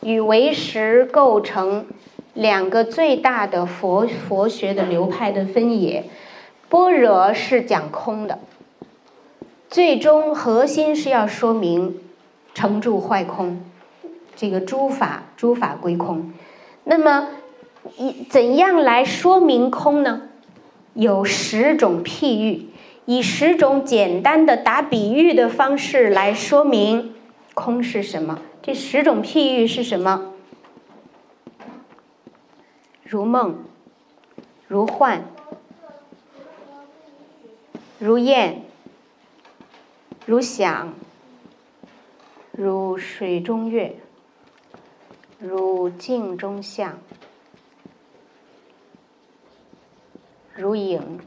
与唯识构成。两个最大的佛佛学的流派的分野，般若是讲空的，最终核心是要说明成住坏空，这个诸法诸法归空。那么一怎样来说明空呢？有十种譬喻，以十种简单的打比喻的方式来说明空是什么。这十种譬喻是什么？如梦，如幻，如燕，如响，如水中月，如镜中像，如影，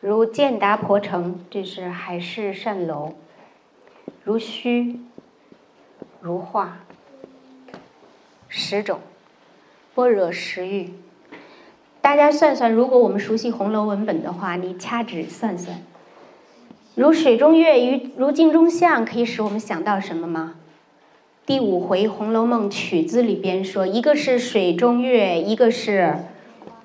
如建达婆城，这是海市蜃楼，如虚，如画，十种。般若十欲，大家算算，如果我们熟悉红楼文本的话，你掐指算算，如水中月，与如镜中像，可以使我们想到什么吗？第五回《红楼梦》曲子里边说，一个是水中月，一个是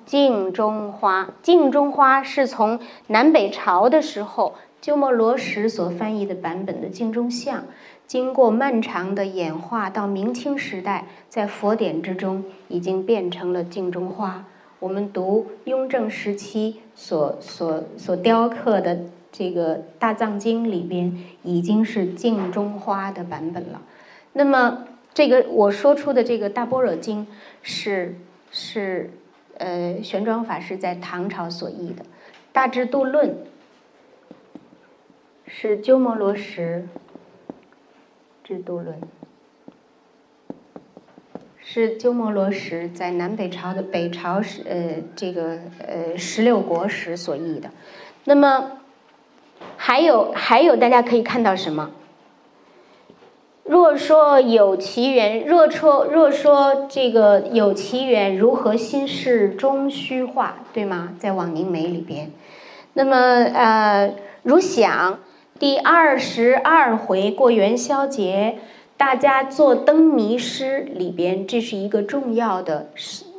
镜中花。镜中花是从南北朝的时候鸠摩罗什所翻译的版本的镜中像，经过漫长的演化，到明清时代，在佛典之中已经变成了镜中花。我们读雍正时期所所所雕刻的这个大藏经里边，已经是镜中花的版本了。那么，这个我说出的这个大般若经是是呃玄奘法师在唐朝所译的，《大智度论》是鸠摩罗什《智度论》。是鸠摩罗什在南北朝的北朝时，呃，这个呃十六国时所译的。那么，还有还有，大家可以看到什么？若说有其缘，若说若说这个有其缘，如何心事终虚化，对吗？在往凝眉里边。那么呃，如想第二十二回过元宵节。大家做灯谜诗里边，这是一个重要的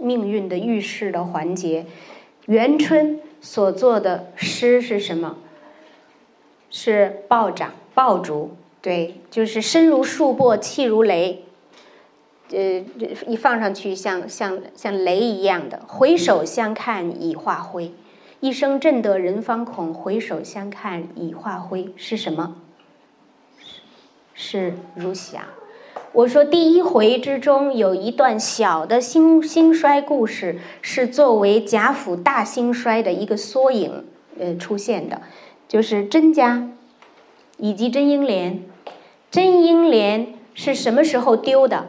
命运的预示的环节。元春所做的诗是什么？是暴涨爆竹，对，就是身如束帛，气如雷。呃，一放上去像像像雷一样的。回首相看已化灰，一声震得人方恐。回首相看已化灰是什么？是如想，我说第一回之中有一段小的兴兴衰故事，是作为贾府大兴衰的一个缩影，呃出现的，就是甄家以及甄英莲。甄英莲是什么时候丢的？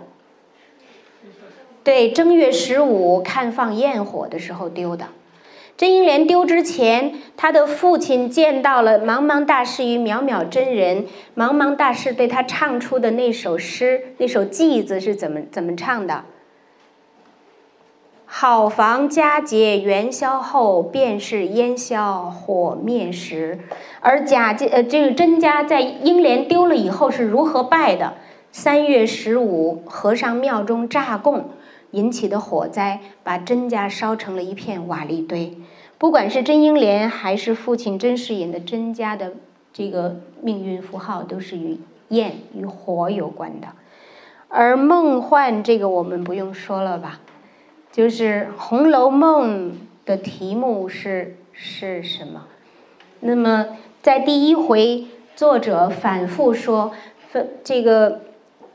对，正月十五看放焰火的时候丢的。甄英莲丢之前，她的父亲见到了茫茫大士与渺渺真人。茫茫大士对他唱出的那首诗，那首偈子是怎么怎么唱的？好房佳节元宵后，便是烟消火灭时。而贾家呃，这个甄家在英莲丢了以后是如何败的？三月十五，和尚庙中炸供。引起的火灾，把甄家烧成了一片瓦砾堆。不管是甄英莲还是父亲甄士隐的甄家的这个命运符号，都是与焰与火有关的。而梦幻这个我们不用说了吧，就是《红楼梦》的题目是是什么？那么在第一回，作者反复说，这个。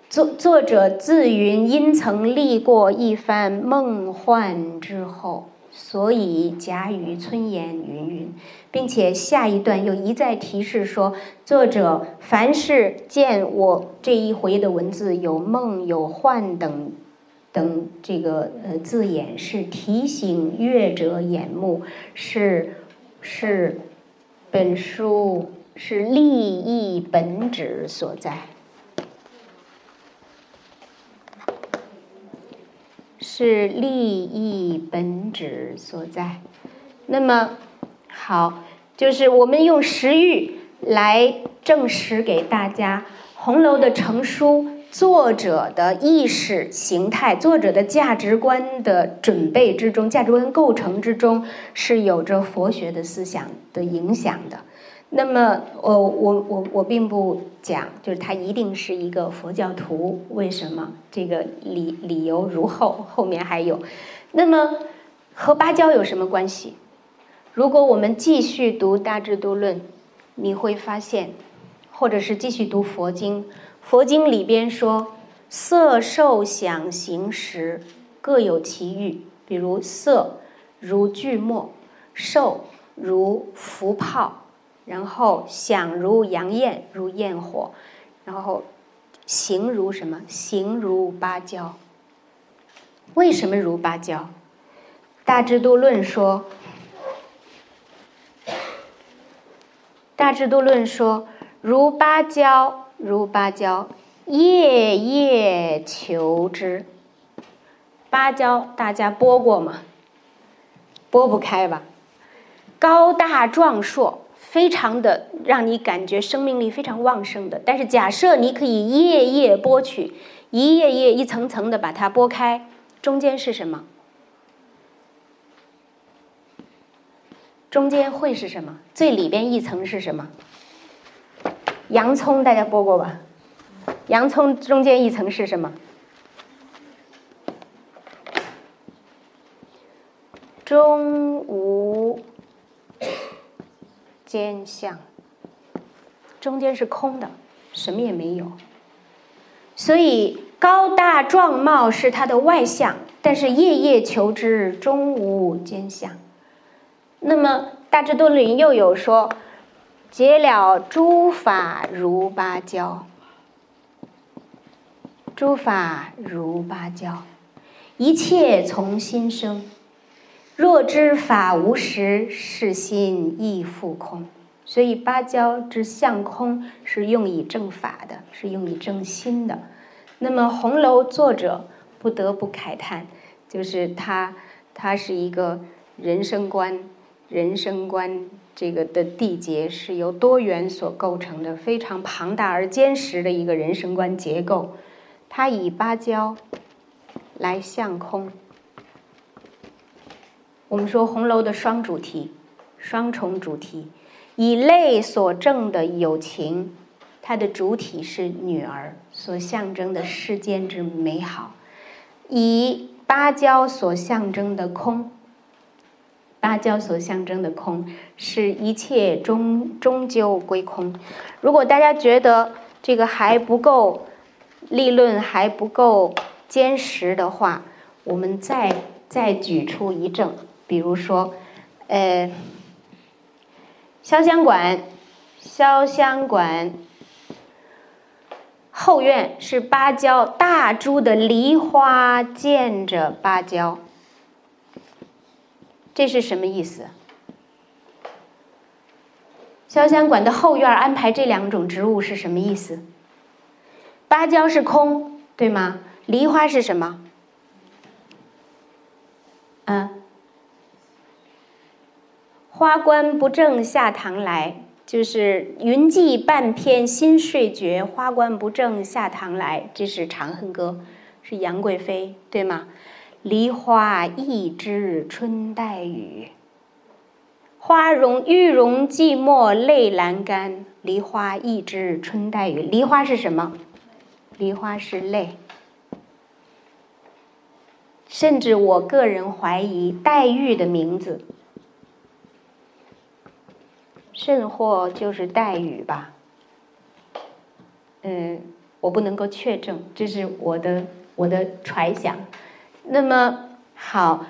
作作者自云，因曾历过一番梦幻之后，所以假语村言云云，并且下一段又一再提示说，作者凡是见我这一回的文字有梦有幻等等这个呃字眼，是提醒阅者眼目，是是本书是立意本旨所在。是利益本质所在。那么，好，就是我们用石玉来证实给大家，红楼的成书，作者的意识形态，作者的价值观的准备之中，价值观构成之中，是有着佛学的思想的影响的。那么，我我我我并不讲，就是他一定是一个佛教徒。为什么？这个理理由如后，后面还有。那么和芭蕉有什么关系？如果我们继续读《大智度论》，你会发现，或者是继续读佛经，佛经里边说，色、受、想、行、识各有其欲。比如色如聚沫，受如浮泡。然后想如阳焰，如焰火；然后形如什么？形如芭蕉。为什么如芭蕉？大智度论说，大智度论说，如芭蕉，如芭蕉，夜夜求之。芭蕉大家剥过吗？剥不开吧？高大壮硕。非常的让你感觉生命力非常旺盛的，但是假设你可以夜夜剥取，一页页、一层层的把它剥开，中间是什么？中间会是什么？最里边一层是什么？洋葱，大家剥过吧？洋葱中间一层是什么？中无间相，中间是空的，什么也没有。所以高大壮貌是它的外相，但是夜夜求之，中无间相。那么大智度论又有说，结了诸法如芭蕉，诸法如芭蕉，一切从心生。若知法无实，是心亦复空。所以芭蕉之相空是用以正法的，是用以正心的。那么红楼作者不得不慨叹，就是他，他是一个人生观。人生观这个的缔结是由多元所构成的，非常庞大而坚实的一个人生观结构。它以芭蕉来向空。我们说红楼的双主题，双重主题，以泪所证的友情，它的主体是女儿，所象征的世间之美好；以芭蕉所象征的空。芭蕉所象征的空，是一切终终究归空。如果大家觉得这个还不够立论，还不够坚实的话，我们再再举出一证，比如说，呃，潇湘馆，潇湘馆后院是芭蕉大株的梨花，见着芭蕉。这是什么意思？潇湘馆的后院安排这两种植物是什么意思？芭蕉是空，对吗？梨花是什么？嗯，花冠不正下堂来，就是云髻半偏新睡觉，花冠不正下堂来，这是《长恨歌》，是杨贵妃，对吗？梨花一枝春带雨，花容玉容寂寞泪阑干。梨花一枝春带雨，梨花是什么？梨花是泪。甚至我个人怀疑，黛玉的名字，甚或就是黛玉吧？嗯，我不能够确证，这是我的我的揣想。那么好，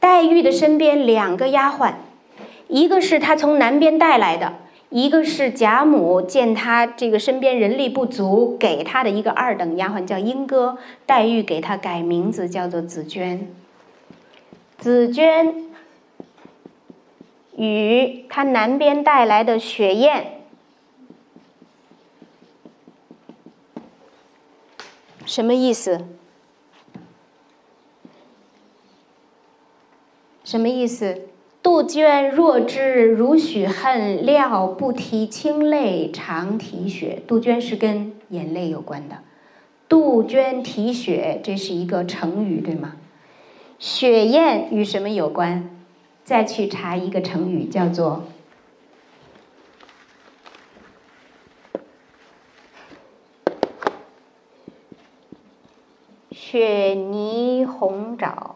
黛玉的身边两个丫鬟，一个是她从南边带来的，一个是贾母见她这个身边人力不足，给她的一个二等丫鬟叫莺歌。黛玉给她改名字叫做紫娟。紫娟与她南边带来的雪雁，什么意思？什么意思？杜鹃若知如许恨，料不提清泪长啼血。杜鹃是跟眼泪有关的。杜鹃啼血，这是一个成语，对吗？雪雁与什么有关？再去查一个成语，叫做“雪泥红爪”。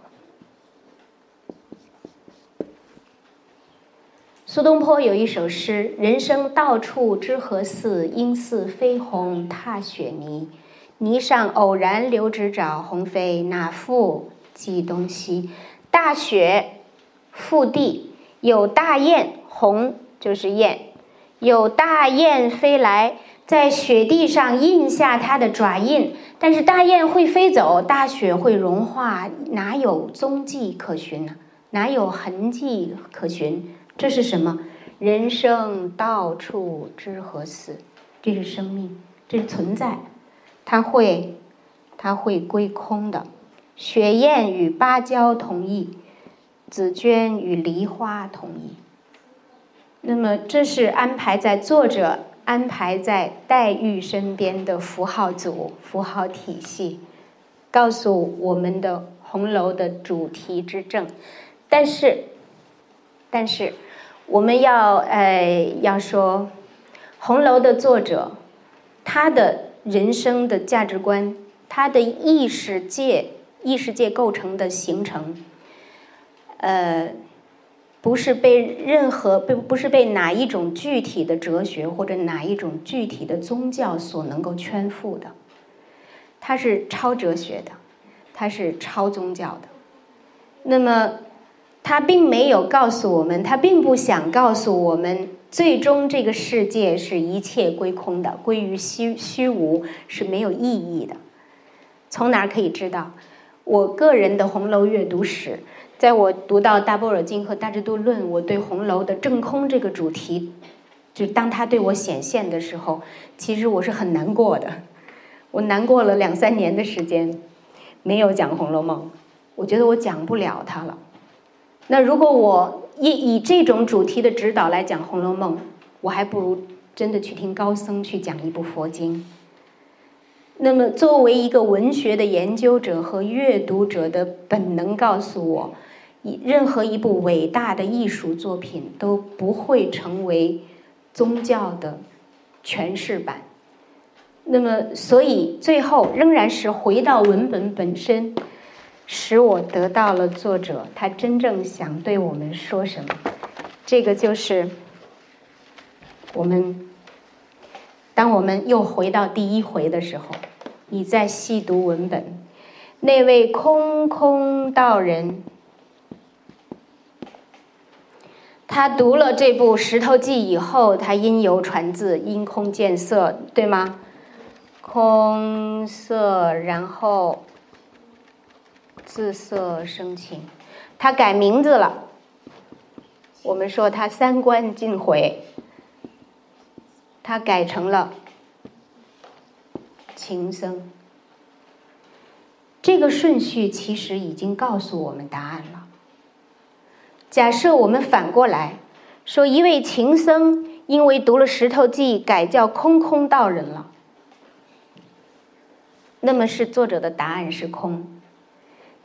苏东坡有一首诗：“人生到处知何似？应似飞鸿踏雪泥。泥上偶然留指爪，鸿飞哪复计东西？”大雪覆地，有大雁，鸿就是雁，有大雁飞来，在雪地上印下它的爪印。但是大雁会飞走，大雪会融化，哪有踪迹可寻？哪有痕迹可寻？这是什么？人生到处知何似？这是生命，这是存在，它会，它会归空的。雪雁与芭蕉同意，紫鹃与梨花同意。那么，这是安排在作者安排在黛玉身边的符号组、符号体系，告诉我们的红楼的主题之正。但是，但是，我们要呃要说，红楼的作者，他的人生的价值观，他的意识界、意识界构成的形成，呃。不是被任何被不是被哪一种具体的哲学或者哪一种具体的宗教所能够圈覆的，它是超哲学的，它是超宗教的。那么，他并没有告诉我们，他并不想告诉我们，最终这个世界是一切归空的，归于虚虚无是没有意义的。从哪可以知道？我个人的红楼阅读史。在我读到《大般若经》和《大智度论》，我对红楼的正空这个主题，就当它对我显现的时候，其实我是很难过的。我难过了两三年的时间，没有讲《红楼梦》，我觉得我讲不了它了。那如果我以以这种主题的指导来讲《红楼梦》，我还不如真的去听高僧去讲一部佛经。那么，作为一个文学的研究者和阅读者的本能告诉我。任何一部伟大的艺术作品都不会成为宗教的诠释版。那么，所以最后仍然是回到文本本身，使我得到了作者他真正想对我们说什么。这个就是我们，当我们又回到第一回的时候，你在细读文本，那位空空道人。他读了这部《石头记》以后，他因由传字，因空见色，对吗？空色，然后自色生情，他改名字了。我们说他三观尽毁，他改成了情僧。这个顺序其实已经告诉我们答案了。假设我们反过来说，一位情僧因为读了《石头记》，改叫空空道人了，那么是作者的答案是空；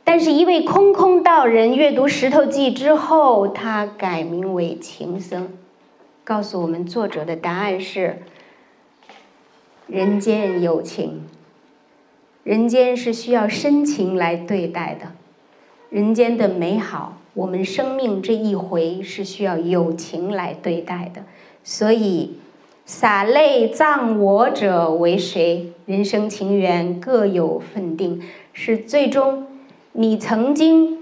但是，一位空空道人阅读《石头记》之后，他改名为情僧，告诉我们作者的答案是：人间有情，人间是需要深情来对待的，人间的美好。我们生命这一回是需要友情来对待的，所以洒泪葬我者为谁？人生情缘各有分定，是最终你曾经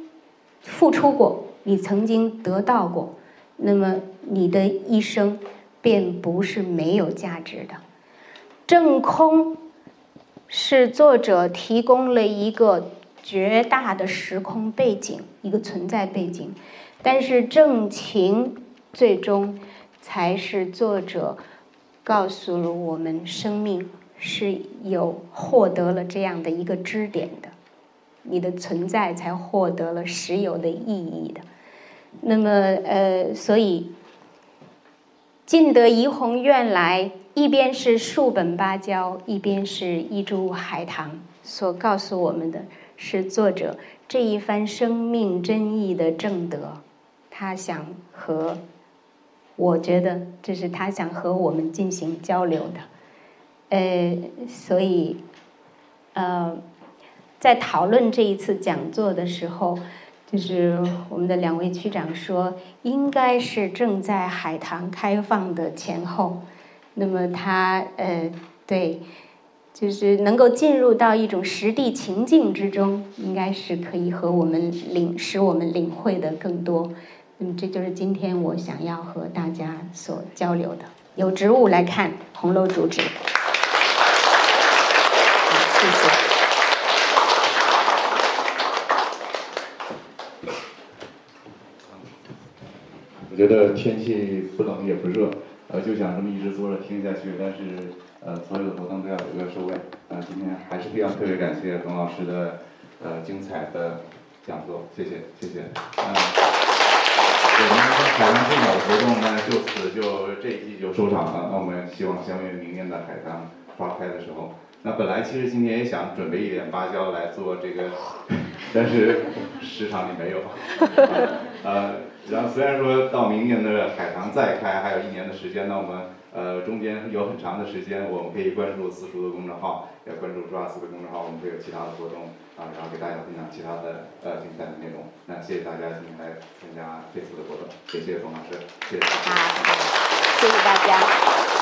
付出过，你曾经得到过，那么你的一生便不是没有价值的。正空是作者提供了一个。绝大的时空背景，一个存在背景，但是正情最终才是作者告诉了我们，生命是有获得了这样的一个支点的，你的存在才获得了实有的意义的。那么，呃，所以进得怡红院来，一边是数本芭蕉，一边是一株海棠，所告诉我们的。是作者这一番生命真意的正德，他想和，我觉得这是他想和我们进行交流的，呃，所以，呃，在讨论这一次讲座的时候，就是我们的两位区长说，应该是正在海棠开放的前后，那么他呃对。就是能够进入到一种实地情境之中，应该是可以和我们领使我们领会的更多。那么这就是今天我想要和大家所交流的。有植物来看红楼主旨。谢谢。我觉得天气不冷也不热，呃，就想这么一直坐着听下去，但是。呃，所有的活动都要有一个收尾。呃，今天还是非常特别感谢董老师的呃精彩的讲座，谢谢，谢谢。嗯，我们海洋最鸟的活动呢，就此就。这一季就收场了。那我们希望相约明年的海棠花开的时候。那本来其实今天也想准备一点芭蕉来做这个，但是市场里没有。呃，然后虽然说到明年的海棠再开还有一年的时间，那我们呃中间有很长的时间，我们可以关注私塾的公众号，也关注朱亚斯的公众号，我们会有其他的活动啊，然后给大家分享其他的呃精彩的内容。那谢谢大家今天来参加这次的活动，也谢谢冯老师，谢谢。好，谢谢大家。